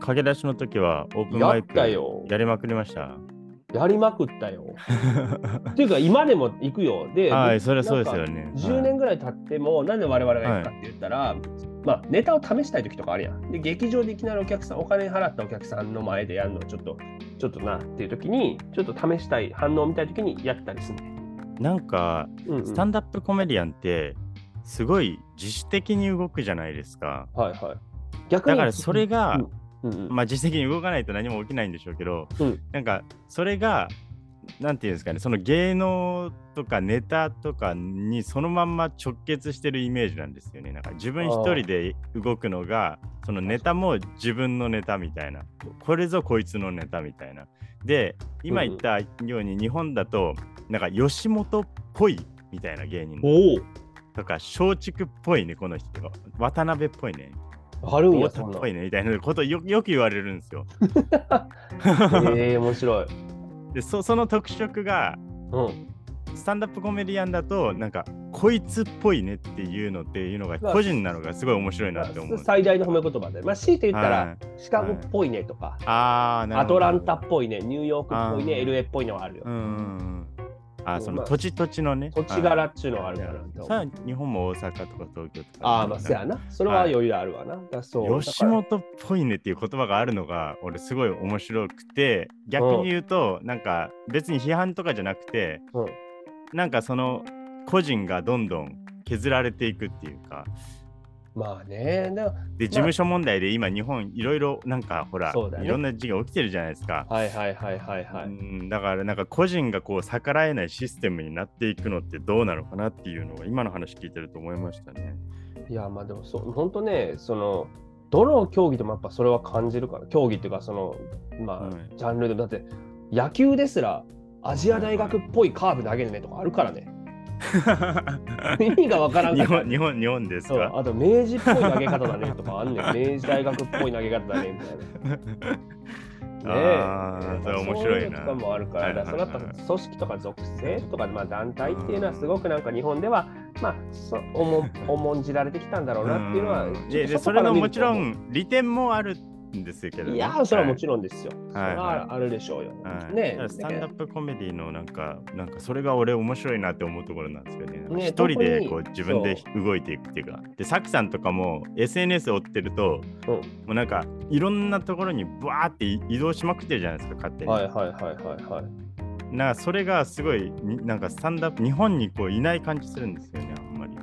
駆け出しの時はオープンマイクやりまくりました？やりまくったよ。(laughs) っていうか、今でも行くよ。で、はい、それはそうですよね。10年ぐらい経っても、なんで我々が行くかって言ったら、まあ、ネタを試したい時とかあるやん。で、劇場でいきなりお客さん、お金払ったお客さんの前でやるのはちょっと、ちょっとなっていう時に、ちょっと試したい、反応を見たい時にやったりするね。なんか、うんうんスタンダップコメディアンって、すごい自主的に動くじゃないですか。はいはい。逆にだからそれが、うんうんうん。まあ自主的に動かないと何も起きないんでしょうけど、うん。なんかそれが、なんていうんですかね、その芸能とかネタとかにそのまんま直結してるイメージなんですよね。なんか自分一人で動くのが、そのネタも自分のネタみたいな、これぞこいつのネタみたいな。で、今言ったように日本だと、なんか吉本っぽいみたいな芸人おとか、松竹っぽいね、この人。渡辺っぽいね、お、あるんや、太田っそんなぽいねみたいなことよ (laughs) よく言われるんですよ。(laughs) ええ面白い。(laughs) でそその特色がうん。スタンダップコメディアンだとなんかこいつっぽいねっていうのっていうのがまあ個人なのがすごい面白いなって思う。最大の褒め言葉で。まあ、強いて言ったら、はいシカゴっぽいねとか、あーなるほどアトランタっぽいね、ニューヨークっぽいね、LA っぽいのはあるようん。あーそまあの土地土地のね。土地柄っちゅうのはあるかなはいと。さあ日本も大阪とか東京とか。ああ、まあ、そやな。それは余裕あるわな。だそう吉本っぽいねっていう言葉があるのが俺すごい面白くて逆に言うとなんか別に批判とかじゃなくてうんなんかその個人がどんどん削られていくっていうかまあね。だで事務所問題で今日本いろいろなんかほら、ねいろんな事件起きてるじゃないですか。はいはいはいはいはうい。んだからなんか個人がこう逆らえないシステムになっていくのってどうなのかなっていうのが今の話聞いてると思いましたね。いや、まあでもそう、本当ね、その、どの競技でもやっぱそれは感じるから、競技っていうか、その、まあ、はいジャンルでも、だって、野球ですら、アジア大学っぽいカーブ投げるねとかあるからね。意味がわからん日本日本日本ですか？あと明治っぽい投げ方だねとかあんねん。(laughs) 明治大学っぽい投げ方だねみたいな。ねあーそれ面白いな。そういうのとかもあるから、それだったら組織とか属性とか、まあ、団体っていうのはすごくなんか日本では、まあ、そ重ん重んじられてきたんだろうなっていうのはそれのもちろん利点もあるんですけど、ね。いやー、それはもちろろんですよ。はいそれはあるでしょうよ。ん。はいねだからスタンダップコメディのなんか、なんかそれが俺面白いなって思うところなんですよね。ね一人でこう自分で動いていくっていうか。で、サクさんとかも SNS 追ってると、うんもうなんかいろんなところにブワーって移動しまくってるじゃないですか、勝手に。はいはいはいはいはい。なんかそれがすごいになんかスタンダップ日本にこういない感じするんですよね。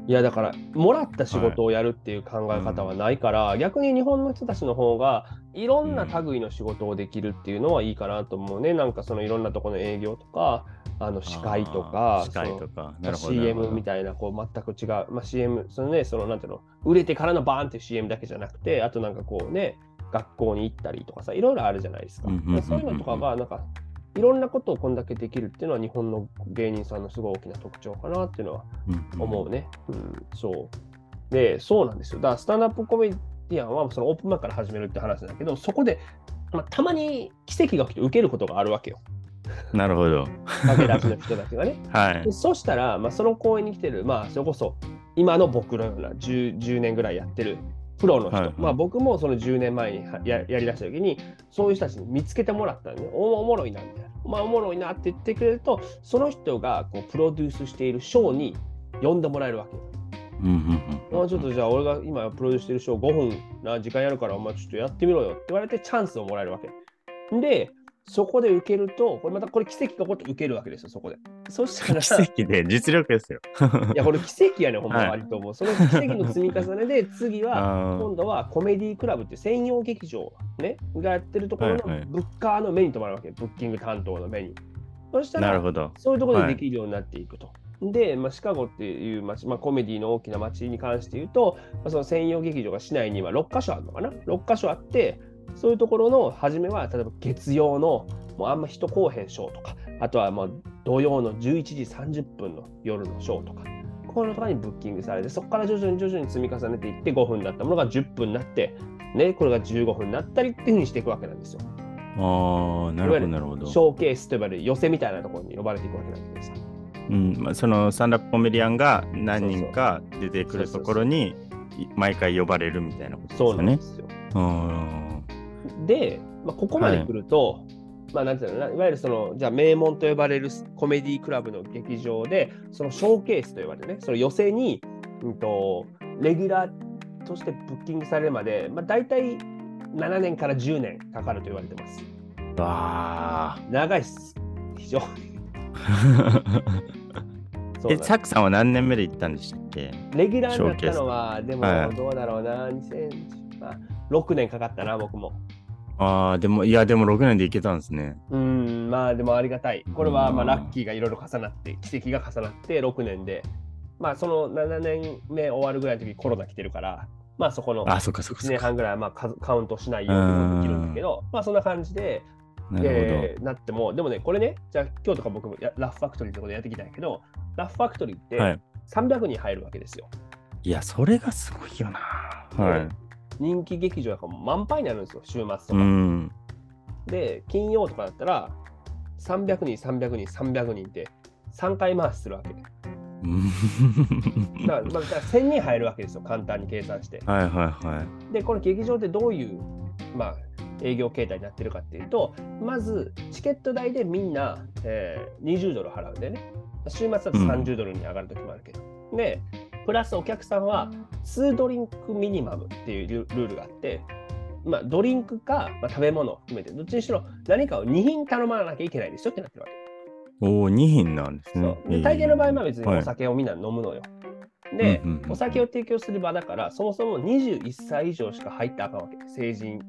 いやだからもらった仕事をやるっていう考え方はないから、逆に日本の人たちの方がいろんな類の仕事をできるっていうのはいいかなと思うね。なんかそのいろんなところの営業とかあの司会とあかー司会とか。CM みたいなこう全く違う、まあ、CM そのねそのなんていうの売れてからのバーンっていう CM だけじゃなくてあとなんかこうね学校に行ったりとかさいろいろあるじゃないですか。うんうんうんうんそういうのとかがなんかいろんなことをこんだけできるっていうのは日本の芸人さんのすごい大きな特徴かなっていうのはうん思うね。うん、そう。で、そうなんですよ。だからスタンダップコメディアンはそのオープンマンから始めるって話だけど、そこで、まあ、たまに奇跡が起きて受けることがあるわけよ。なるほど。駆け出しの人たちがね。(laughs) はいで。そしたら、まあ、その公演に来てる、まあ、それこそ今の僕のような 10, 10年ぐらいやってるプロの人、はい。はいまあ、僕もその10年前にはややりだした時にそういう人たちに見つけてもらったのね。おおもろいなみたいな、まあ、おもろいなって言ってくれるとその人がこうプロデュースしているショーに呼んでもらえるわけよ。うんうんうん。まあちょっとじゃあ俺が今プロデュースしてるショー5分な時間やるからお前ちょっとやってみろよって言われてチャンスをもらえるわけ。で、そこで受けると、これまたこれ奇跡が起こって受けるわけですよ、そこで。そしたら、奇跡で実力ですよ。(laughs) いや、これ奇跡やね、ほんまはい割ともう。その奇跡の積み重ねで、(laughs) 次は、あ今度はコメディクラブっていう専用劇場、ね、がやってるところのブッカーの目に留まるわけ、ブッキング担当の目に。そしたーなるら、ほど。そういうところでできるようになっていくと。で、まあ、シカゴっていう街、まあ、コメディの大きな街に関して言うと、まあ、その専用劇場が市内には6カ所あるのかな ?6 カ所あって、そういうところの初めは、例えば月曜のもうあんま人来おへんショーとか、あとはまあ土曜の11時30分の夜のショーとか、こういうのとかにブッキングされて、そこから徐々に徐々に積み重ねていって、5分だったものが10分になって、ね、これが15分になったりっていうふうにしていくわけなんですよ。ああ、なるほど、なるほど。ショーケースと呼ばれる寄せみたいなところに呼ばれていくわけなんですよ。うんまあ、そのスタンダップコメディアンが何人か出てくるところにい毎回呼ばれるみたいなことですそう。なんですよ。うんで、まあ、ここまで来ると、まあなんていうのいわゆるそのじゃあ名門と呼ばれるコメディクラブの劇場でそのショーケースと呼ばれるねその寄せに、うん、とレギュラーとしてブッキングされるまで、まあ、大体7年から10年かかると言われてます。わあ。長いっす。非常に。(laughs) サクさんは何年目で行ったんでしたっけ？レギュラーになったのは、でもはいどうだろうな、2000まあ6年かかったな、僕も。ああ、でも、いや、でも6年で行けたんですね。うん、まあでもありがたい。これはまあうんラッキーがいろいろ重なって、奇跡が重なって6年で、まあその7年目終わるぐらいの時にコロナ来てるから、まあそこのあ、そっかそっか1年。半ぐらいはまあカカウントしないようにもできるんだけど、まあそんな感じで、な。えーなっても、でもね、これね、じゃあ今日とか僕もやラフファクトリーってことでやってきたんやけど、ラフファクトリーってはい300人入るわけですよ。いや、それがすごいよな。はい。人気劇場なんかも満杯になるんですよ、週末とか。うん。で、金曜とかだったら、300人、300人、300人って3回回しするわけ。だかうんら、まあ、だから1000人入るわけですよ、簡単に計算して。はいはいはい。で、この劇場ってどういう、まあ、営業形態になってるかっていうと、まず、チケット代でみんな、えー20ドル払うんだよね。週末だと30ドルに上がる時もあるけど。で、プラスお客さんは2ドリンクミニマムっていうルルールがあって、まあ、ドリンクか、まあ、食べ物を含めて、どっちにしろ何かを2品頼まなきゃいけないでしょってなってるわけ。おお、2品なんですそね。うで大抵の場合は別にはいお酒をみんな飲むのよ。で、うんうんうんお酒を提供する場だから、そもそも21歳以上しか入ってあかんわけ、成人。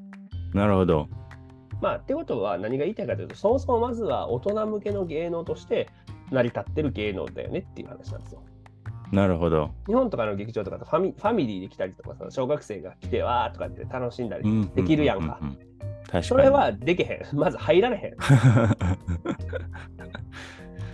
なるほど。まあ、ってことは何が言いたいかというと、そもそもまずは大人向けの芸能として成り立ってる芸能だよねっていう話なんですよ。なるほど。日本とかの劇場とかとファミファミリーで来たりとかさ、小学生が来てわーとかって楽しんだり、うんできるやんか。それはできへん。(laughs) まず入られへん。(laughs)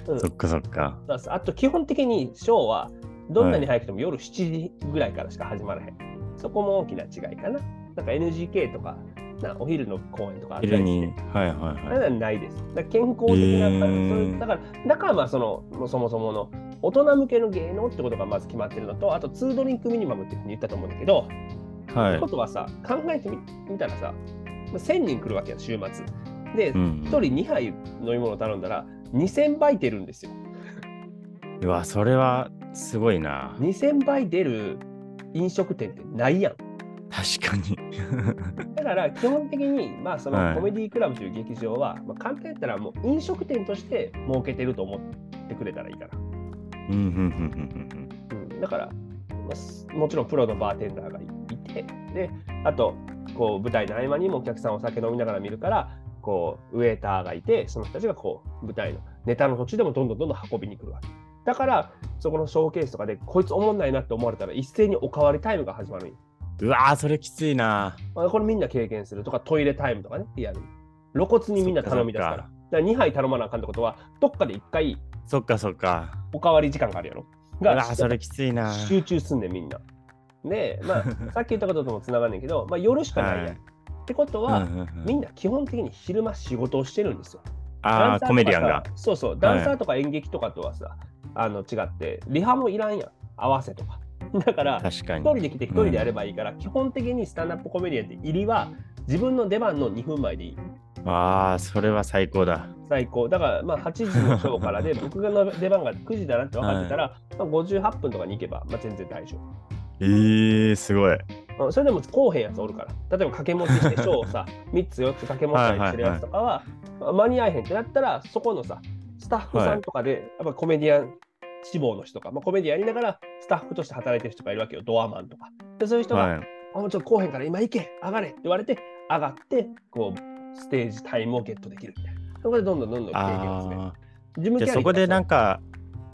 うんそっかそっか。あと基本的にショーはどんなに早くても夜7時ぐらいからしか始まらへん。そこも大きな違いかな。なんか NGK とかなお昼の公演とかあったりして。はいはいあはい。ないです。だから健康的な、へーそういうだから、だからまあその、そもそもの大人向けの芸能ってことがまず決まってるのと、あと2ドリンクミニマムっていうふうに言ったと思うんだけど、はいってこ。とはさ、考えてみ見たらさ、1000人来るわけや、週末。で、うん1人2杯飲み物頼んだら、2000倍出るんですよ。うわ、それはすごいな。2000倍出る飲食店ってないやん。確かに。(laughs) だから基本的に、まあ、そはいのコメディクラブという劇場は、まあ、簡単やったらもう飲食店として儲けてると思ってくれたらいいかな。うんうんうんうんうん、だから、まあすもちろんプロのバーテンダーがいいて、で、あと、こう舞台の合間にもお客さんお酒飲みながら見るから、こうウェーターがいて、その人たちがこう舞台のネタの途中でもどんどんどんどん運びに来るわけ。だから、そこのショーケースとかで、こいつおもんないなって思われたら、一斉におかわりタイムが始まるうわー、それきついな。まあ、これみんな経験するとか、トイレタイムとかね、リアルに。露骨にみんな頼み出すから。かだから2杯頼まなあかんってことは、どっかで1回そっかそっか。おかわり時間があるやろ。うわー、それきついな。集中すんねん、みんな。で、まあ、(laughs) さっき言ったことともつながんねんけど、まあ、夜しかないやん。はいってことは、うんうんうんみんな基本的に昼間仕事をしてるんですよ。ああ、コメディアンがさ。そうそう、ダンサーとか演劇とかとはさ、あの違って、リハもいらんやん、合わせとか。(laughs) だから、確かに。一人で来て一人でやればいいから、基本的にスタンダップコメディアンって入りは自分の出番の2分前でいい。ああ、それは最高だ。最高。だから、まあ、8時のショーからで、(laughs) 僕の出番が9時だなって分かってたら、(laughs) まあ、58分とかに行けば、まあ、全然大丈えー、すごい。夫。うんそれでもこうへんやつおるから。例えば掛け持ちして、ショーをさ、3つ4つ掛け持ったりしてるやつとかは、まあ間に合えへんってなったら、そこのさ、スタッフさんとかで、やっぱコメディアン志望の人とか、まあ、コメディアンやりながら、スタッフとして働いてる人がいるわけよ、ドアマンとか。でそういう人が、はい。あ、もうちょっとこうへんから今行け、上がれって言われて、上がって、こう、ステージタイムをゲットできるみたいな。そこでどんどんどんどん経験を詰める。あ事務あ。じゃあそこでなんか、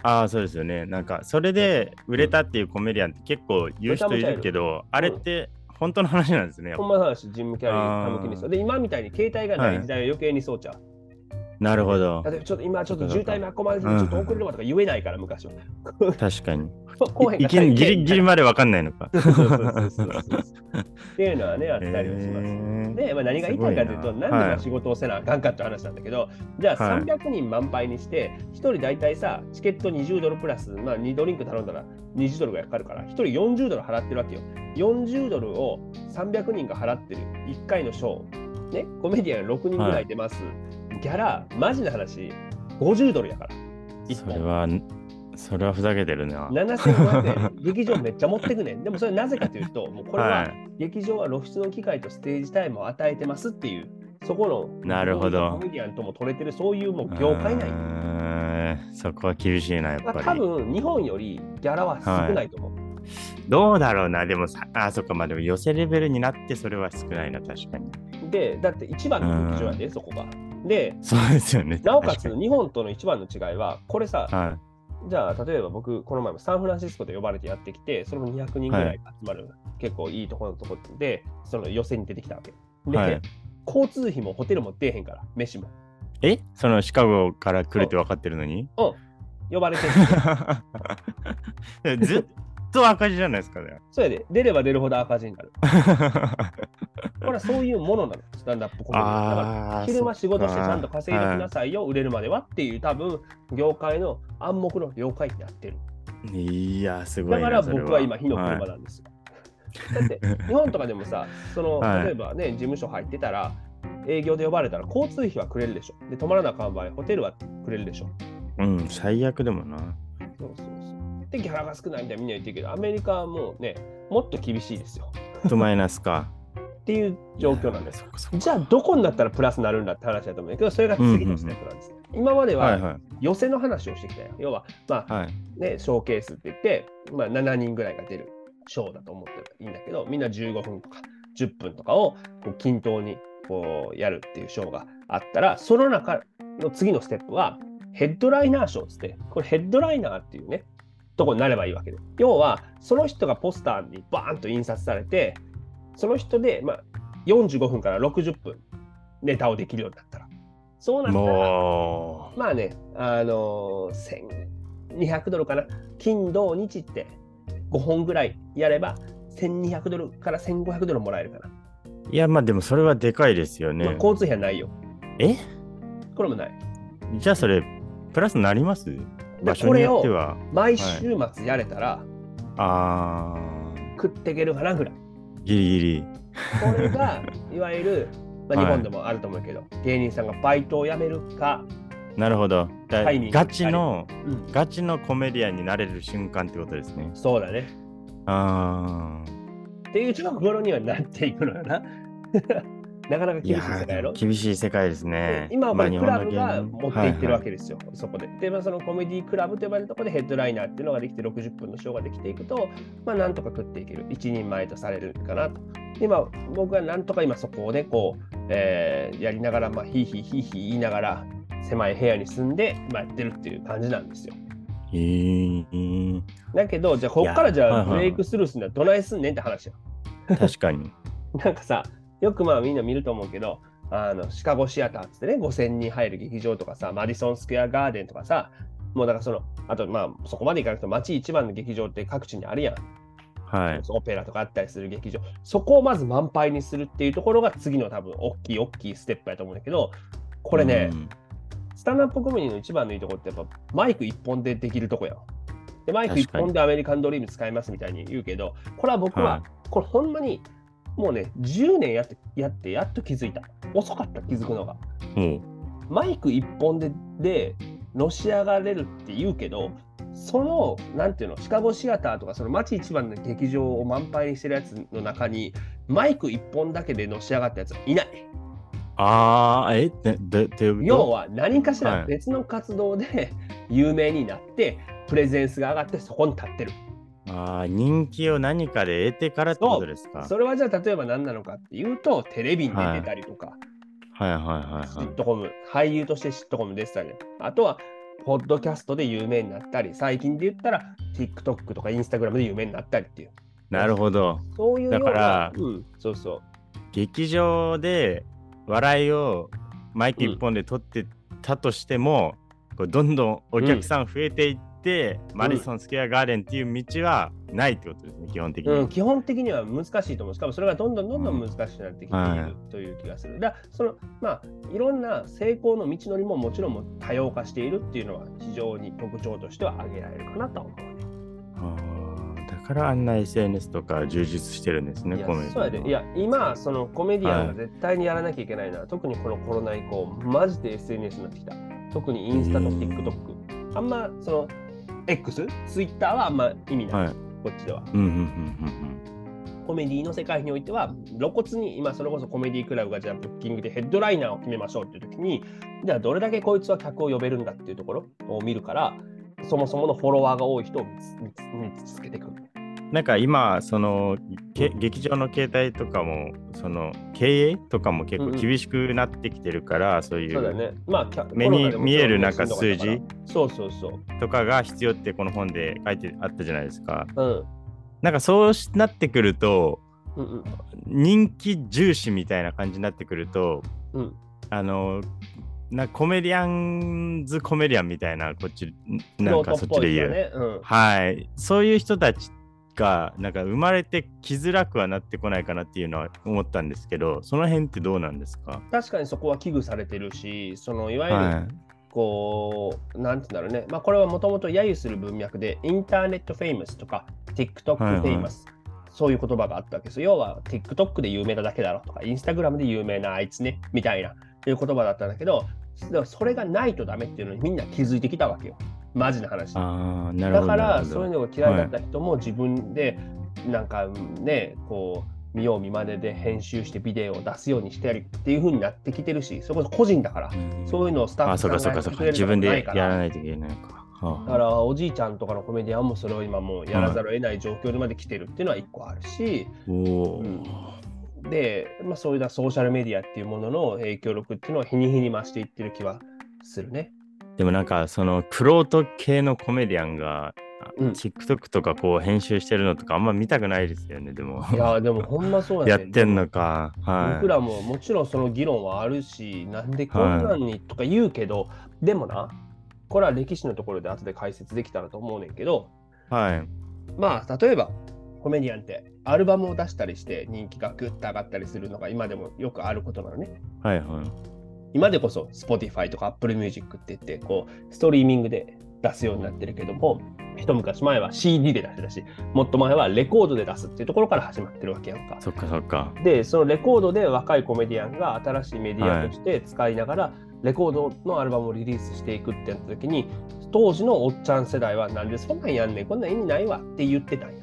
か、ああ、そうですよね。なんか、それで売れたっていうコメディアンって結構言う人いるけど、あれって本当の話なんですね。ほんまの話、ジムキャリー、タムキニスト。で、今みたいに携帯がない時代は余計にそうちゃう。なるほど。例えば、ちょっと今ちょっと渋滞巻き込まれてうんちょっと遅れるわとか言えないから、昔は。確かに。いき (laughs) ギリギリまでわかんないのか。っていうのはね、あったりもします。で、まあ、何が言いたいかというと、すごいななんはいでまあ仕事をせなあかんかって話なんだけど、じゃあはい300人満杯にして、1人大体さ、チケット20ドルプラス、まあ、2ドリンク頼んだら20ドルがかかるから、1人40ドル払ってるわけよ。40ドルを300人が払ってる1回のショー、ね、コメディアン6人ぐらい出ます。ギャラ、マジな話、50ドルやから。それは、それはふざけてるな。7500円、劇場めっちゃ持ってくねん。でもそれなぜかというと、もうこれははい劇場は露出の機会とステージタイムを与えてますっていう、そこのなるほどコメディアンとも取れてる、そういうもう業界内。そこは厳しいな、やっまあ、ぱり。多分日本よりギャラは少ないと思う。どうだろうな、でもさ、あ、そっか、まあでも寄せレベルになってそれは少ないな、確かに。で、だって一番の劇場やで、そこが。で、そうですよね。なおかつ確日本との一番の違いは、これさ、にはじゃあ例えば僕、この前もサンフランシスコで呼ばれてやってきて、それも200人ぐらい集まる、結構いいところのところで、その予選に出てきたわけ。い。で、はい、交通費もホテルも出えへんから、飯も。え？そのシカゴから来るって分かってるのに？呼ばれてる (laughs) ずっと赤字じゃないですかね。それで、出れば出るほど赤字になる。(laughs) これはそういうものなの、スタンダップコメディだからあー昼間仕事してちゃんと稼いできなさいよ、売れるまではっていう、多分業界の暗黙の了解になってる。いや、すごいな。だから僕は今、火の車はいなんですよ。だって、日本とかでもさ、そのはい例えばね、事務所入ってたら、営業で呼ばれたら交通費はくれるでしょ。で、泊まらなあかん場合、ホテルはくれるでしょ。うん、最悪でもな。そうそうそう。で、ギャラが少ないみたいなみんな言ってるけど、アメリカはもうね、もっと厳しいですよ。とマイナスか。っていう状況なんです。じゃあ、どこになったらプラスになるんだって話だと思うんだけど、それが次のステップなんです。今までは。寄せの話をしてきたよ。要は、まあはい。ね、ショーケースって言って、まあ、7人ぐらいが出るショーだと思っていいんだけど、みんな15分とか10分とかをこう均等にこうやるっていうショーがあったら、その中の次のステップは、ヘッドライナーショーっつって、これヘッドライナーっていうね、とこになればいいわけで。要は、その人がポスターにバーンと印刷されて、その人で、まあ、45分から60分ネタをできるようになったら。そうなったら、もまあね、あのー、1200ドルかな。金、土、日って5本ぐらいやれば、1200ドルから1500ドルもらえるかな。う。いや、まあでもそれはでかいですよね。まあ、交通費はないよ。え？これもない。じゃあそれ、プラスになります？で場所によっては。毎週末やれたら、あ食っていけるかなぐらい。ー、ギリギリ。これが、(laughs) いわゆるまあ、はい日本でもあると思うけど、芸人さんがバイトを辞めるか、なるほど。ガチの、うん、ガチのコメディアンになれる瞬間ってことですね。そうだね。あっていうところにはなっていくのよな。なかなかあ。厳しい世界やろ？厳しい世界ですね。今はまクラブが持っていってるわはいけですよ、そこで。で、まあ、そのコメディクラブと呼ばれるところでヘッドライナーっていうのができて60分のショーができていくと、まあ、なんとか食っていける。一人前とされるかなと。今、僕はなんとか今そこをね、こう、えーやりながら、まあ、ヒーヒーヒーヒー言いながら、狭い部屋に住んで、まあ、やってるっていう感じなんですよ。はいへーだけど、じゃあ、こっからじゃあ、いやはいはいブレイクスルーするのはどないすんねんって話よ。確かに。(laughs) なんかさ、よくまあみんな見ると思うけど、あのシカゴシアターっつってね、5000人入る劇場とかさ、マディソンスクエアガーデンとかさ、もうだからその、あとまあそこまでいかなくても街一番の劇場って各地にあるやん。はい。オペラとかあったりする劇場。そこをまず満杯にするっていうところが次の多分大きい大きいステップやと思うんだけど、これね、うんスタンダップコメディの一番のいいところってやっぱマイク一本でできるとこやん。でマイク一本でアメリカンドリーム使いますみたいに言うけど、これは僕は、はいこれほんまにもうね、10年やってやってやっと気づいた。遅かった、気づくのが。もうマイク一本ででのし上がれるって言うけど、その、なんていうの、シカゴシアターとか、その街一番の劇場を満杯にしてるやつの中に、マイク一本だけでのし上がったやつはいない。ああ、え？で、で、で、要は何かしはいら別の活動で有名になって、プレゼンスが上がってそこに立ってる。ああ、人気を何かで得てからってことですか？それはじゃあ例えば何なのかっていうと、テレビに出てたりとか、はいはいはいシはい。ットコム、俳優としてシットコム出てたり、あとは、ポッドキャストで有名になったり、最近で言ったら、TikTok とか Instagram で有名になったりっていう。なるほど。そういうような、だからうん、そうそう。劇場で笑いをマイク一本で撮ってたとしても、こうどんどんお客さん増えていって、マディソンスクエアガーデンっていう道はないってことですね、基本的に。うん、基本的には難しいと思う。しかもそれがどんどんどんどん難しくなってきていはいるという気がする。だそのまあ、いろんな成功の道のりももちろん多様化しているっていうのは非常に特徴としては挙げられるかなとは思うからあんな SNS とか充実してるんですね、コメディそうやで。いや、今、そのコメディアンが絶対にやらなきゃいけないのは、特にこのコロナ以降、マジで SNS になってきた。特にインスタとうん TikTok。あんま、その、X、Twitter はあんま意味ない。はい。こっちでは。コメディの世界においては、露骨に今それこそコメディクラブがじゃあブッキングでヘッドライナーを決めましょうっていう時に、じゃあどれだけこいつは客を呼べるんだっていうところを見るから、そもそものフォロワーが多い人を見つけてくる。うん。なんか今、そのけ劇場の形態とかも、その経営とかも結構厳しくなってきてるから、そういうそうだね。まあ、目に見えるなんか数字そうそうそう。とかが必要ってこの本で書いてあったじゃないですか。うん。なんかそうなってくると、うんうん。人気重視みたいな感じになってくると、うんあのなコメディアンズコメディアンみたいなこっちなんかそっちで言う、ね。うん。はいそういう人たちがなんか生まれてきづらくはなってこないかなっていうのは思ったんですけどその辺ってどうなんですか？確かにそこは危惧されてるし、そのいわゆる、はこう、なんて言うんだろうね。まあ、これはもともと揶揄する文脈で、インターネットフェイマスとか、TikTok フはいはいェイマス、そういう言葉があったわけですよ。要は、TikTok で有名なだけだろとか、Instagram で有名なあいつね、みたいな、いう言葉だったんだけど、それがないとダメっていうのにみんな気づいてきたわけよ。マジな話。ああなるほどだから、そういうのが嫌いだった人も自分で、なんかね、こう、見よう見まねで編集してビデオを出すようにしてやるっていう風になってきてるし、それこそ個人だから、うん。そういうのをスタッあフさんがやってくれる自分でやとかないかららないといけないか、はあ。だからおじいちゃんとかのコメディアンもそれを今もうやらざるを得ない状況にまで来てるっていうのは一個あるし、おお、うん。で、まあ、そういうソーシャルメディアっていうものの影響力っていうのは日に日に増していってる気はするね。でもなんかそのクロート系のコメディアンが、うん。TikTok とかこう編集してるのとかあんま見たくないですよねでも。いやでもほんまそうやね。ってんのか。はい。僕らももちろんその議論はあるし、なんでこんなんにとか言うけど、でもな、これは歴史のところで後で解説できたらと思うねんけど、はい。まあ、例えば、コメディアンってアルバムを出したりして人気がグッと上がったりするのが今でもよくあることなのね。はいはい今でこそ Spotify とか Apple Music って言って、こう、ストリーミングで出すようになってるけども、一昔前は CD で出してたし、もっと前はレコードで出すっていうところから始まってるわけやんか。そっかそっか。で、そのレコードで若いコメディアンが新しいメディアとして使いながら、レコードのアルバムをリリースしていくってやった時に、当時のおっちゃん世代は、なんでそんなんやんねん、こんなん意味ないわって言ってたんや。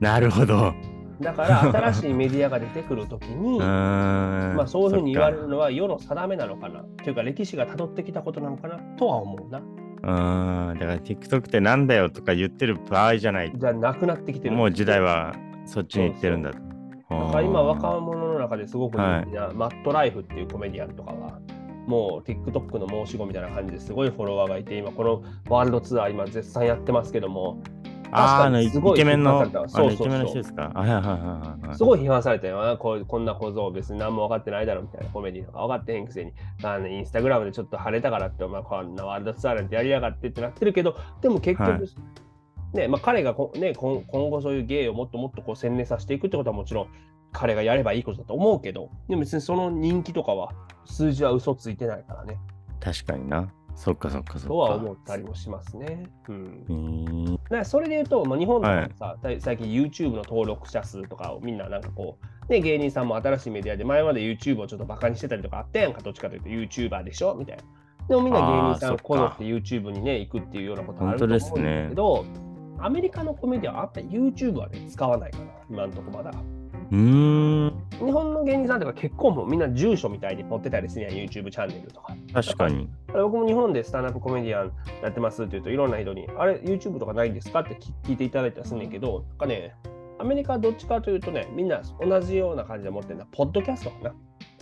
なるほど。だから、(laughs) 新しいメディアが出てくる時に、ま (laughs) まあ、そういうふうに言われるのは世の定めなのかなっていうか歴史が辿ってきたことなのかなとは思うな。うん。だから TikTok ってなんだよとか言ってる場合じゃない。じゃなくなってきてる。もう時代はそっちに行ってるんだと。だから今若者の中ですごく人気な、マットライフっていうコメディアンとかは、もう TikTok の申し子みたいな感じですごいフォロワーがいて、今このワールドツアー今絶賛やってますけども、あのイケメンの、あ批判されたのイケメンのそうそうそう。人ですか？あはいはいはいはいはい。すごい批判されたよ。な、こうこんな小僧別に何も分かってないだろみたいなコメディとか。分かってへんくせに、あのインスタグラムでちょっと晴れたからって、お前こんなワールドツアーなんてやりやがってってなってるけど、でも結局、はいねまあ、彼がこ、ね、今今後そういう芸をもっともっとこう洗練させていくってことはもちろん彼がやればいいことだと思うけど、でも別にその人気とかは数字は嘘ついてないからね、確かにな。そっかそっかそっか。とは思ったりもしますね。うんうそれで言うと、まあ、日本でもさ、さい最近 YouTube の登録者数とかをみんななんかこう、ね、芸人さんも新しいメディアで前まで YouTube をちょっとバカにしてたりとかあったやんか、どっちかというと YouTuber でしょみたいな。でもみんな芸人さんこぞって YouTube にね、行くっていうようなことあると思うんだけど、アメリカのコメディアはあんまり YouTube はね、使わないかな、今のところまだ。うーん。日本の芸人さんとか結構もうみんな住所みたいに持ってたりするやん、YouTube チャンネルとか。確かに。僕も日本でスタンダップコメディアンやってますって言うと、いろんな人に、あれ、YouTube とかないんですかって聞聞いていただいたりするんだけど、なんかね、アメリカはどっちかというとね、みんな同じような感じで持ってるのは、ポッドキャストかな。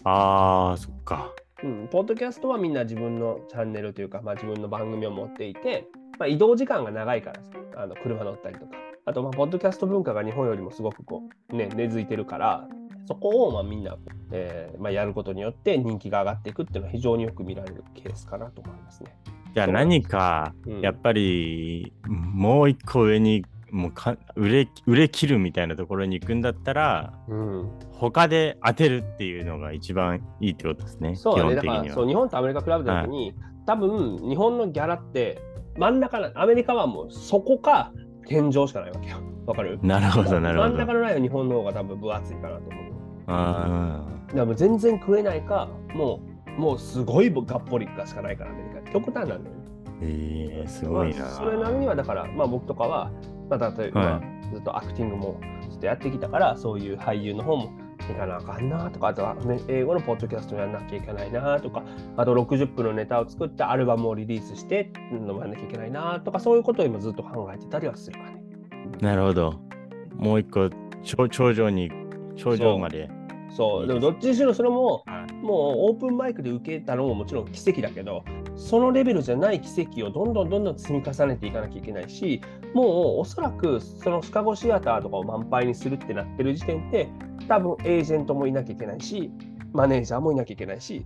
ああ、そっか。うん、ポッドキャストはみんな自分のチャンネルというか、まあ、自分の番組を持っていて、まあ、移動時間が長いからさあの車乗ったりとか、あと、まあ、ポッドキャスト文化が日本よりもすごくこう、ね、根付いてるから、そこをまあみんな、えーまあ、やることによって人気が上がっていくっていうのは非常によく見られるケースかなと思いますね。じゃあ何か、うんやっぱり、もう一個上に、もうか売れ売れ切るみたいなところに行くんだったら、うん、他で当てるっていうのが一番いいってことですね。そうだね、だ基本的には。からそう日本とアメリカ比べたときに、多分日本のギャラって真ん中な、アメリカはもうそこか天井しかないわけよ。わかる？なるほど、なるほど。真ん中のラインは日本の方が多分分厚いかなと思う。あだからもう全然食えないか、もう、もうすごいがっぽりかしかないから、アメリカ。極端なんだよね。ーえー、すごいな。まあそれなりには、だから、まあ僕とかは、まあ、例えば、はずっとアクティングもずっとやってきたから、そういう俳優の方もいかなあかんなとか、あとは、英語のポッドキャストやんなきゃいけないなとか、あと60分のネタを作ってアルバムをリリースして飲まなきゃいけないなとか、そういうことを今ずっと考えてたりはするかね。なるほど。もう一個、頂上に、頂上まで。そう、でもどっちにしろそれも、はいもうオープンマイクで受けたのももちろん奇跡だけど、そのレベルじゃない奇跡をどんどんどんどん積み重ねていかなきゃいけないし、もうおそらくそのシカゴシアターとかを満杯にするってなってる時点で、多分エージェントもいなきゃいけないし、マネージャーもいなきゃいけないし、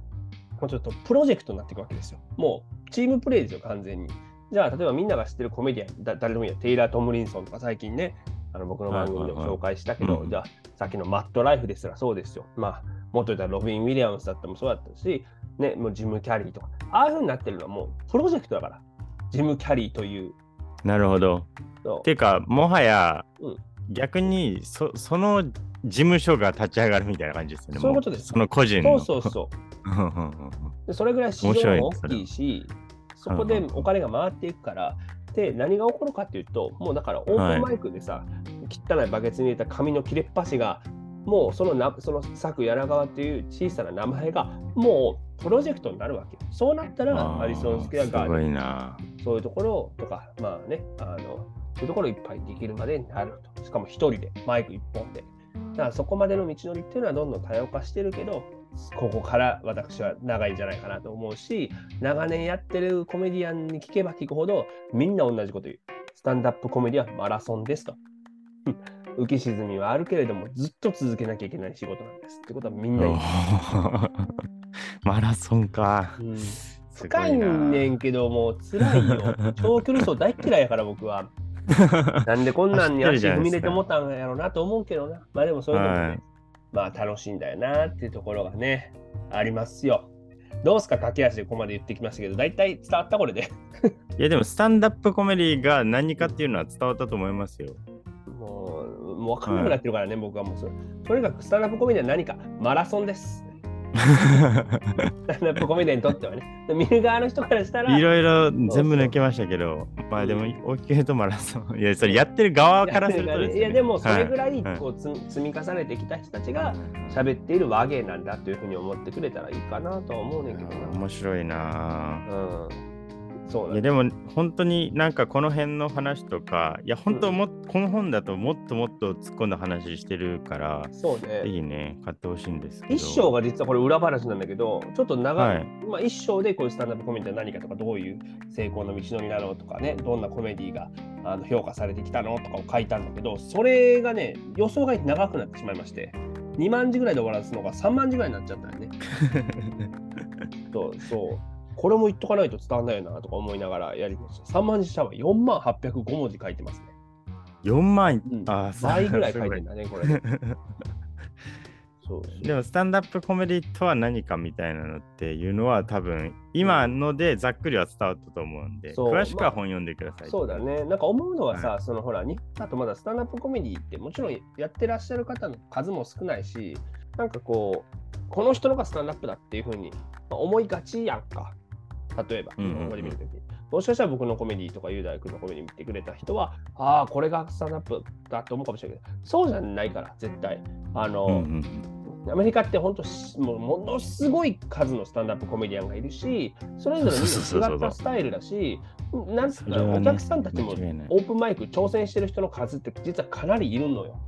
もうちょっとプロジェクトになっていくわけですよ。もうチームプレーですよ、完全に。じゃあ、例えばみんなが知ってるコメディアン、だ誰でもいいや、テイラー・トムリンソンとか最近ね、あの僕の番組でも紹介したけど、じゃあ、さっきのマット・ライフですらそうですよ。まあ、もっと言ったらロビン・ウィリアムスだったもそうだったし、ね、もうジム・キャリーとか、ああいうふうになってるのはもうプロジェクトだから、ジム・キャリーという。なるほど。ていうか、もはや、うん逆にそその事務所が立ち上がるみたいな感じですよね。そういうことですもその個人の。そうそうそう。(laughs) でそれぐらい市場も大きいし、そこでお金が回っていくから、で、何が起こるかっていうと、もうだからオープンマイクでさ、汚いバケツに入れた紙の切れっ端が、もうそのなその作柳川っていう小さな名前が、もうプロジェクトになるわけ。そうなったら、アリソンスクエアガーデンいな。そういうところとか、まあね、あの、そういうところいっぱいできるまでになると。しかも一人で、マイク一本で。だからそこまでの道のりっていうのはどんどん多様化してるけど、ここから私は長いんじゃないかなと思うし、長年やってるコメディアンに聞けば聞くほど、みんな同じこと言う。スタンダップコメディはマラソンですと。(laughs) 浮き沈みはあるけれども、ずっと続けなきゃいけない仕事なんです。ってことはみんな言う。マラソンか。うん深いねんけど、もう辛いよ。(laughs) 長距離走大っ嫌いやから僕は。(laughs) なんでこんなんに足踏み入れてもったんやろうなと思うけどな。まあでもそういうのもね、はいまあ楽しいんだよなっていうところがね、ありますよ。どうすか駆け足でここまで言ってきましたけど、大体伝わったこれで。いやでもスタンダップコメディが何かっていうのは伝わったと思いますよ。もう、もう分かんなくなってるからね、僕はもうそれ。とにかくスタンダップコメディは何かマラソンです。スタンダップコメディにとってはね。見る側の人からしたら、いろいろ全部抜けましたけど、まあでも大きく言うとマラソン。(laughs) いや、それやってる側からするとね、いやでもそれぐらいはいこうつ積み重ねてきた人たちが喋っている和芸なんだというふうに思ってくれたらいいかなとは思うねんけどな。面白いなぁうん。そういや。でも本当になんかこの辺の話とか、いや本当も、この本だともっともっと突っ込んだ話してるから、そうぜね。ひね、買ってほしいんですけど。一章が実はこれ裏話なんだけど、ちょっと長い、はいまあ一章でこういうスタンダップコメディは何かとか、どういう成功の道のりなのとかね、どんなコメディがあの評価されてきたのとかを書いたんだけど、それがね、予想外に長くなってしまいまして、2万字ぐらいで終わらすのが3万字ぐらいになっちゃったよね。そ (laughs) うそう。これも言っとかないと伝わんないよなとか思いながらやりました。3万字したら4万805文字書いてますね。4万、うんあー倍ぐらい書いてるんだね、これね。(laughs) そうそうでもスタンダップコメディとは何かみたいなのっていうのは多分今のでざっくりは伝わったと思うんで、そう詳しくは本読んでください。そうだね。なんか思うのはさ、そのほら、にあとまだスタンダップコメディってもちろんやってらっしゃる方の数も少ないし、なんかこう、この人のがスタンダップだっていうふうにまあ思いがちやんか。例えば、うんうんうん日本語で見るときに。もしかしたら僕のコメディとか雄大君のコメディ見てくれた人は、ああ、これがスタンダップだって思うかもしれないけど、そうじゃないから、絶対。あの、うんうんアメリカって本当しもうものすごい数のスタンダップコメディアンがいるし、それぞれみんな違ったスタイルだし、なんお客さんたちもオープンマイク挑戦してる人の数って実はかなりいるのよ。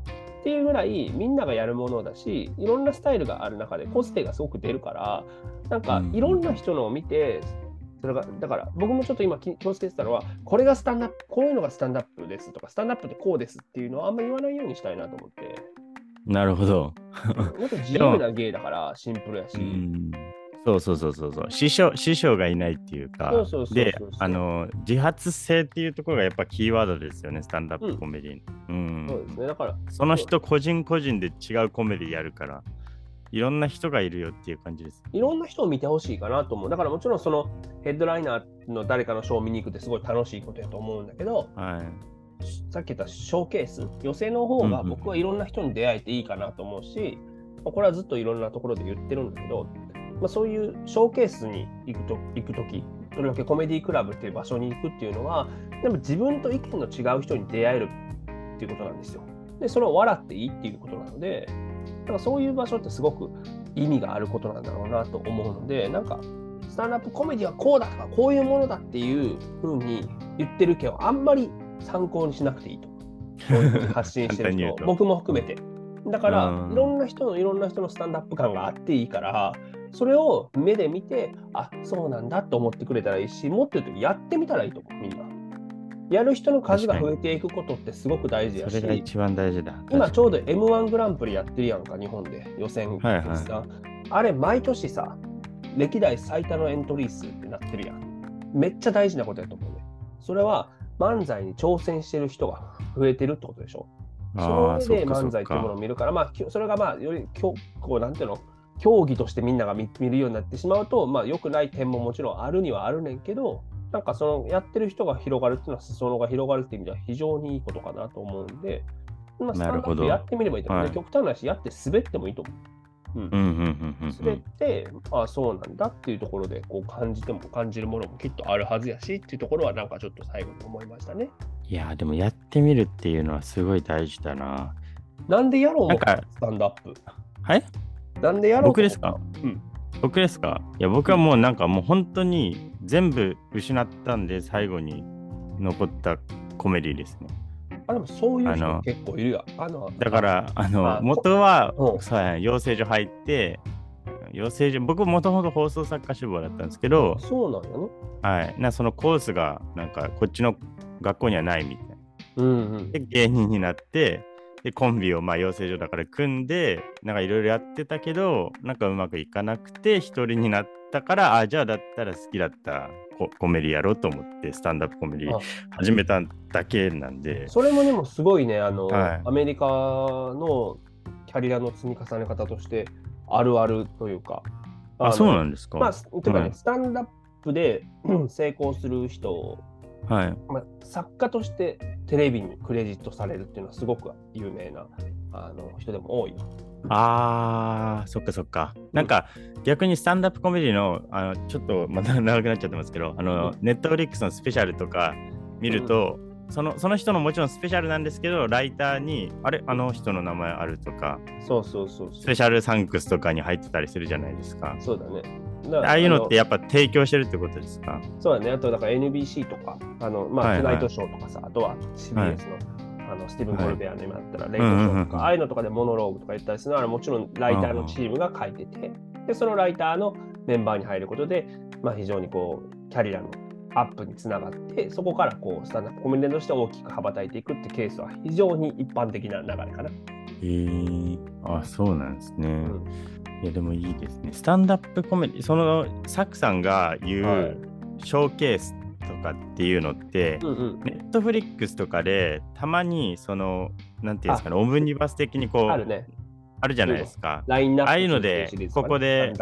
っていうぐらいみんながやるものだし、いろんなスタイルがある中で個性がすごく出るから、なんかうんいろんな人のを見て、それがだから僕もちょっと今気気をつけてたのは、これがスタンダップ、こういうのがスタンダップですとか、スタンダップってこうですっていうのはあんまり言わないようにしたいなと思って。なるほど。もっと自由な芸だからシンプルやし。(laughs) うんそうそうそうそうそう師匠師匠がいないっていうかであの自発性っていうところがやっぱキーワードですよねスタンダップコメディうん、そうですね。だから、その人個人個人で違うコメディやるからいろんな人がいるよっていう感じですいろんな人を見てほしいかなと思う。だからもちろんそのヘッドライナーの誰かのショーを見に行くってすごい楽しいことやと思うんだけど、はいさっき言ったショーケース、寄せの方が僕はいろんな人に出会えていいかなと思うし、まあこれはずっといろんなところで言ってるんだけど、まあ、そういうショーケースに行くと行くとき、とりわけコメディクラブっていう場所に行くっていうのは、でも自分と意見の違う人に出会えるっていうことなんですよ。で、それを笑っていいっていうことなので、だからそういう場所ってすごく意味があることなんだろうなと思うので、なんか、スタンダップコメディはこうだとか、こういうものだっていうふうに言ってるけど、あんまり参考にしなくていいと。(laughs) こういうふうに発信してる人僕も含めて。だからう、んいろんな人のいろんな人のスタンダップ感があっていいから、それを目で見て、あそうなんだと思ってくれたらいいし、もっと言うとやってみたらいいと思う、みんな。やる人の数が増えていくことってすごく大事やしそれ、が一番大事だ。今ちょうど確か M1 グランプリやってるやんか、日本で。予選はいはい。あれ、毎年さ、歴代最多のエントリー数ってなってるやん。めっちゃ大事なことやと思うね。それは漫才に挑戦してる人が増えてるってことでしょ。にその上で漫才っていうものかを見るから、まあ、きそれがまあ、よりこうなんていうの、競技としてみんなが見見るようになってしまうと、まあ、良くない点ももちろんあるにはあるねんけど、なんかそのやってる人が広がるっていうのは、裾野が広がるっていう意味では非常にいいことかなと思うんで、まあ、スタンダッなるほどプやってみればいいと思うね。はい極端な話、やって滑ってもいいと思う。うんうんうんうんう滑っんて、ああ、そうなんだっていうところでこう感じても感じるものもきっとあるはずやしっていうところはなんかちょっと最後に思いましたね。いやでもやってみるっていうのはすごい大事だななんでやろうなんかスタンドアップ。はい？なんでやろう僕ですか？うん。僕ですか？いや僕はもうなんかもう本当に全部失ったんで最後に残ったコメディですねあでもそういう人結構いるやん。あのだからあのあ元はうんそうや養成所入って養成所僕もともと放送作家志望だったんですけどあ、そうなんやね。はい、なそのコースがなんかこっちの学校にはないみたいなうんうん。で芸人になってでコンビをまあ養成所だから組んでなんかいろいろやってたけどなんかうまくいかなくて一人になったからあじゃあだったら好きだったココメディやろうと思ってスタンダップコメディあ始めただけなんでそれもでもすごいね、あの、はいアメリカのキャリアの積み重ね方としてあるあるというか、あ、のそうなんですか。まあ、すというかね、うんスタンダップでうん成功する人を、はい。まあ、作家としてテレビにクレジットされるっていうのはすごく有名なあの人でも多い。あー、そっかそっか。なんか逆にスタンダップコメディの、あのちょっと (laughs) また長くなっちゃってますけど、あの、うんネットフリックスのスペシャルとか見ると、そのその人のもちろんスペシャルなんですけど、ライターに、あれ、あの人の名前あるとか、そうそうそう。スペシャルサンクスとかに入ってたりするじゃないですか。そうだね。ああいうのってあやっぱ提供してるってことですか？そうだね。あと、だから NBC とか、あの、まあ、はいはいトゥナイトショーとかさ、あとは CBS の、あのスティーブン・コルベアの今だったら、レイトショーとか、ああいうのとかでモノローグとか言ったりするのは、もちろんライターのチームが書いてて、で、そのライターのメンバーに入ることで、まあ、非常にこう、キャリアのアップにつながって、そこからこう、スタンダップコメディアンとして大きく羽ばたいていくってケースは非常に一般的な流れかな。へえあ、そうなんですね。んいや、でもいいですね。スタンダップコメディ、そのサクさんが言はいうショーケースとかっていうのって、うんうん。ネットフリックスとかでたまにその、なんていうんですかね、オムニバス的にこう、あるね。あるじゃないですか。ラインナップああいうのでここで。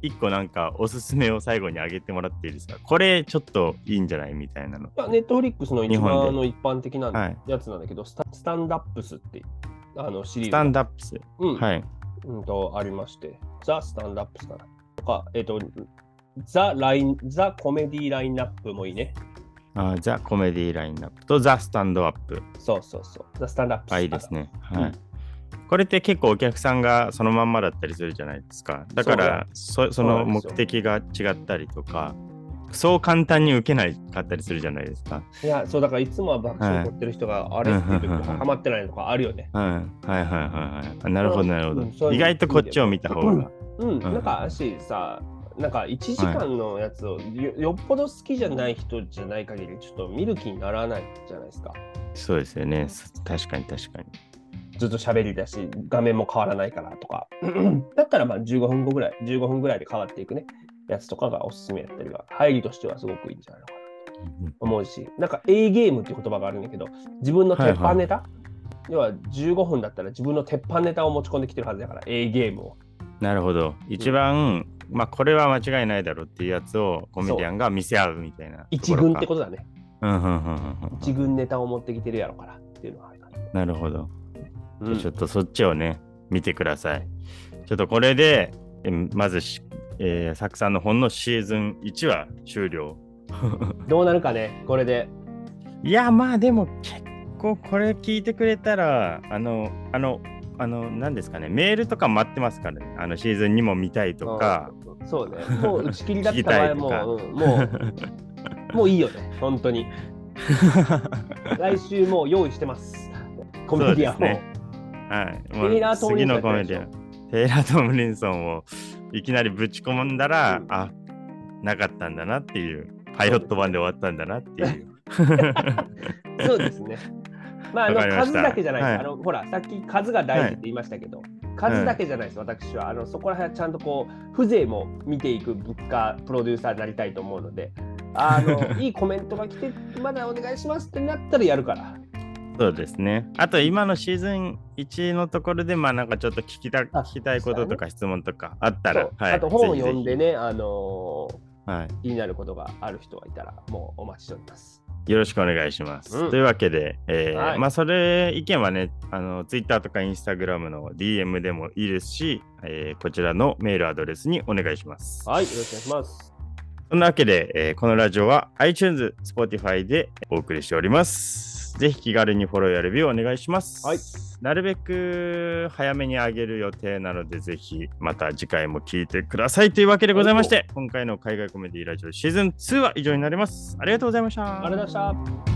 一個なんかおすすめを最後にあげてもらっていいですか？これちょっといいんじゃないみたいなの。ネットフリックスの一番の一般的なはいやつなんだけど、スタスタンダップスってあのシリーズスタンダップス。うんはい。うんとありまして、ザ・スタンダップスかな。とか、えっ、と、ザ・ライン、ザ・コメディラインナップもいいね。あーザ・コメディラインナップとザ・スタンドアップ。そうそうそう。ザ・スタンダップス。あ、いいですね。はい。うんこれって結構お客さんがそのまんまだったりするじゃないですか。だからそその目的が違ったりとか、そう簡単に受けないかったりするじゃないですか。いや、そうだからいつもは爆笑を取ってる人が、あれってハマってないのとかあるよね。はいはいはいはいはいあ。なるほどなるほどうんそういう。意外とこっちを見た方が。うん、なんかしさ、なんか1時間のやつをよ,、よっぽど好きじゃない人じゃない限り、ちょっと見る気にならないじゃないですか。そうですよね。そ確かに確かに。ずっと喋りだし、画面も変わらないからとか。(clears throat) だったらまあ15分後ぐらい、15分ぐらいで変わっていくね、やつとかがおすすめやったりが、入りとしてはすごくいいんじゃないのかなと思うし、なんか A ゲームっていう言葉があるんだけど、自分の鉄板ネタ、要は15分だったら自分の鉄板ネタを持ち込んできてるはずだから、A ゲームを。なるほど。一番、まあこれは間違いないだろうっていうやつをコメディアンが見せ合うみたいな。一軍ってとことだね。一軍ネタを持ってきてるやろからっていうのはあるかな。なるほど。うんちょっとそっちをね、見てください。ちょっとこれで、えまずし、えー、サクさんの本のシーズン1は終了。(laughs) どうなるかね、これで。いや、まあでも結構これ聞いてくれたら、あの、あの、あの、何ですかね、メールとか待ってますからね。あのシーズン2も見たいとか。うん。そうね。(laughs) もう打ち切りだった場合もう、うんもう、もういいよね、本当に。(laughs) 来週もう用意してます。コメディアンを。ねはい。テイラートムリンソン次のコメディアン。テイラー・トムリンソンをいきなりぶち込んだら、うんあなかったんだなっていう、パイロット版で終わったんだなっていう。(laughs) そうですね。まあ、あの数だけじゃないです、はいあの。ほら、さっき数が大事って言いましたけど、数だけじゃないです、私は。あのそこら辺はちゃんとこう、風情も見ていく物価プロデューサーになりたいと思うので、あの (laughs) いいコメントが来て、まだお願いしますってなったらやるから。そうですね。あと今のシーズン1のところで、まあなんかちょっと聞きたあ聞きたいこととか質問とかあったらそう、はい、あと本を読んでね、あのひはい、気になることがある人がいたら、もうお待ちしております。よろしくお願いします。うんというわけで、えーはいまあそれ意見はね、あの Twitter とか Instagram の DM でもいいですし、えーこちらのメールアドレスにお願いします。はい、よろしくお願いします。そんなわけで、えーこのラジオは iTunes、Spotify でお送りしております。ぜひ気軽にフォローやレビューお願いします。はいなるべく早めに上げる予定なので、ぜひまた次回も聞いてくださいというわけでございまして、今回の海外コメディラジオシーズン2は以上になります。ありがとうございました。ありがとうございました。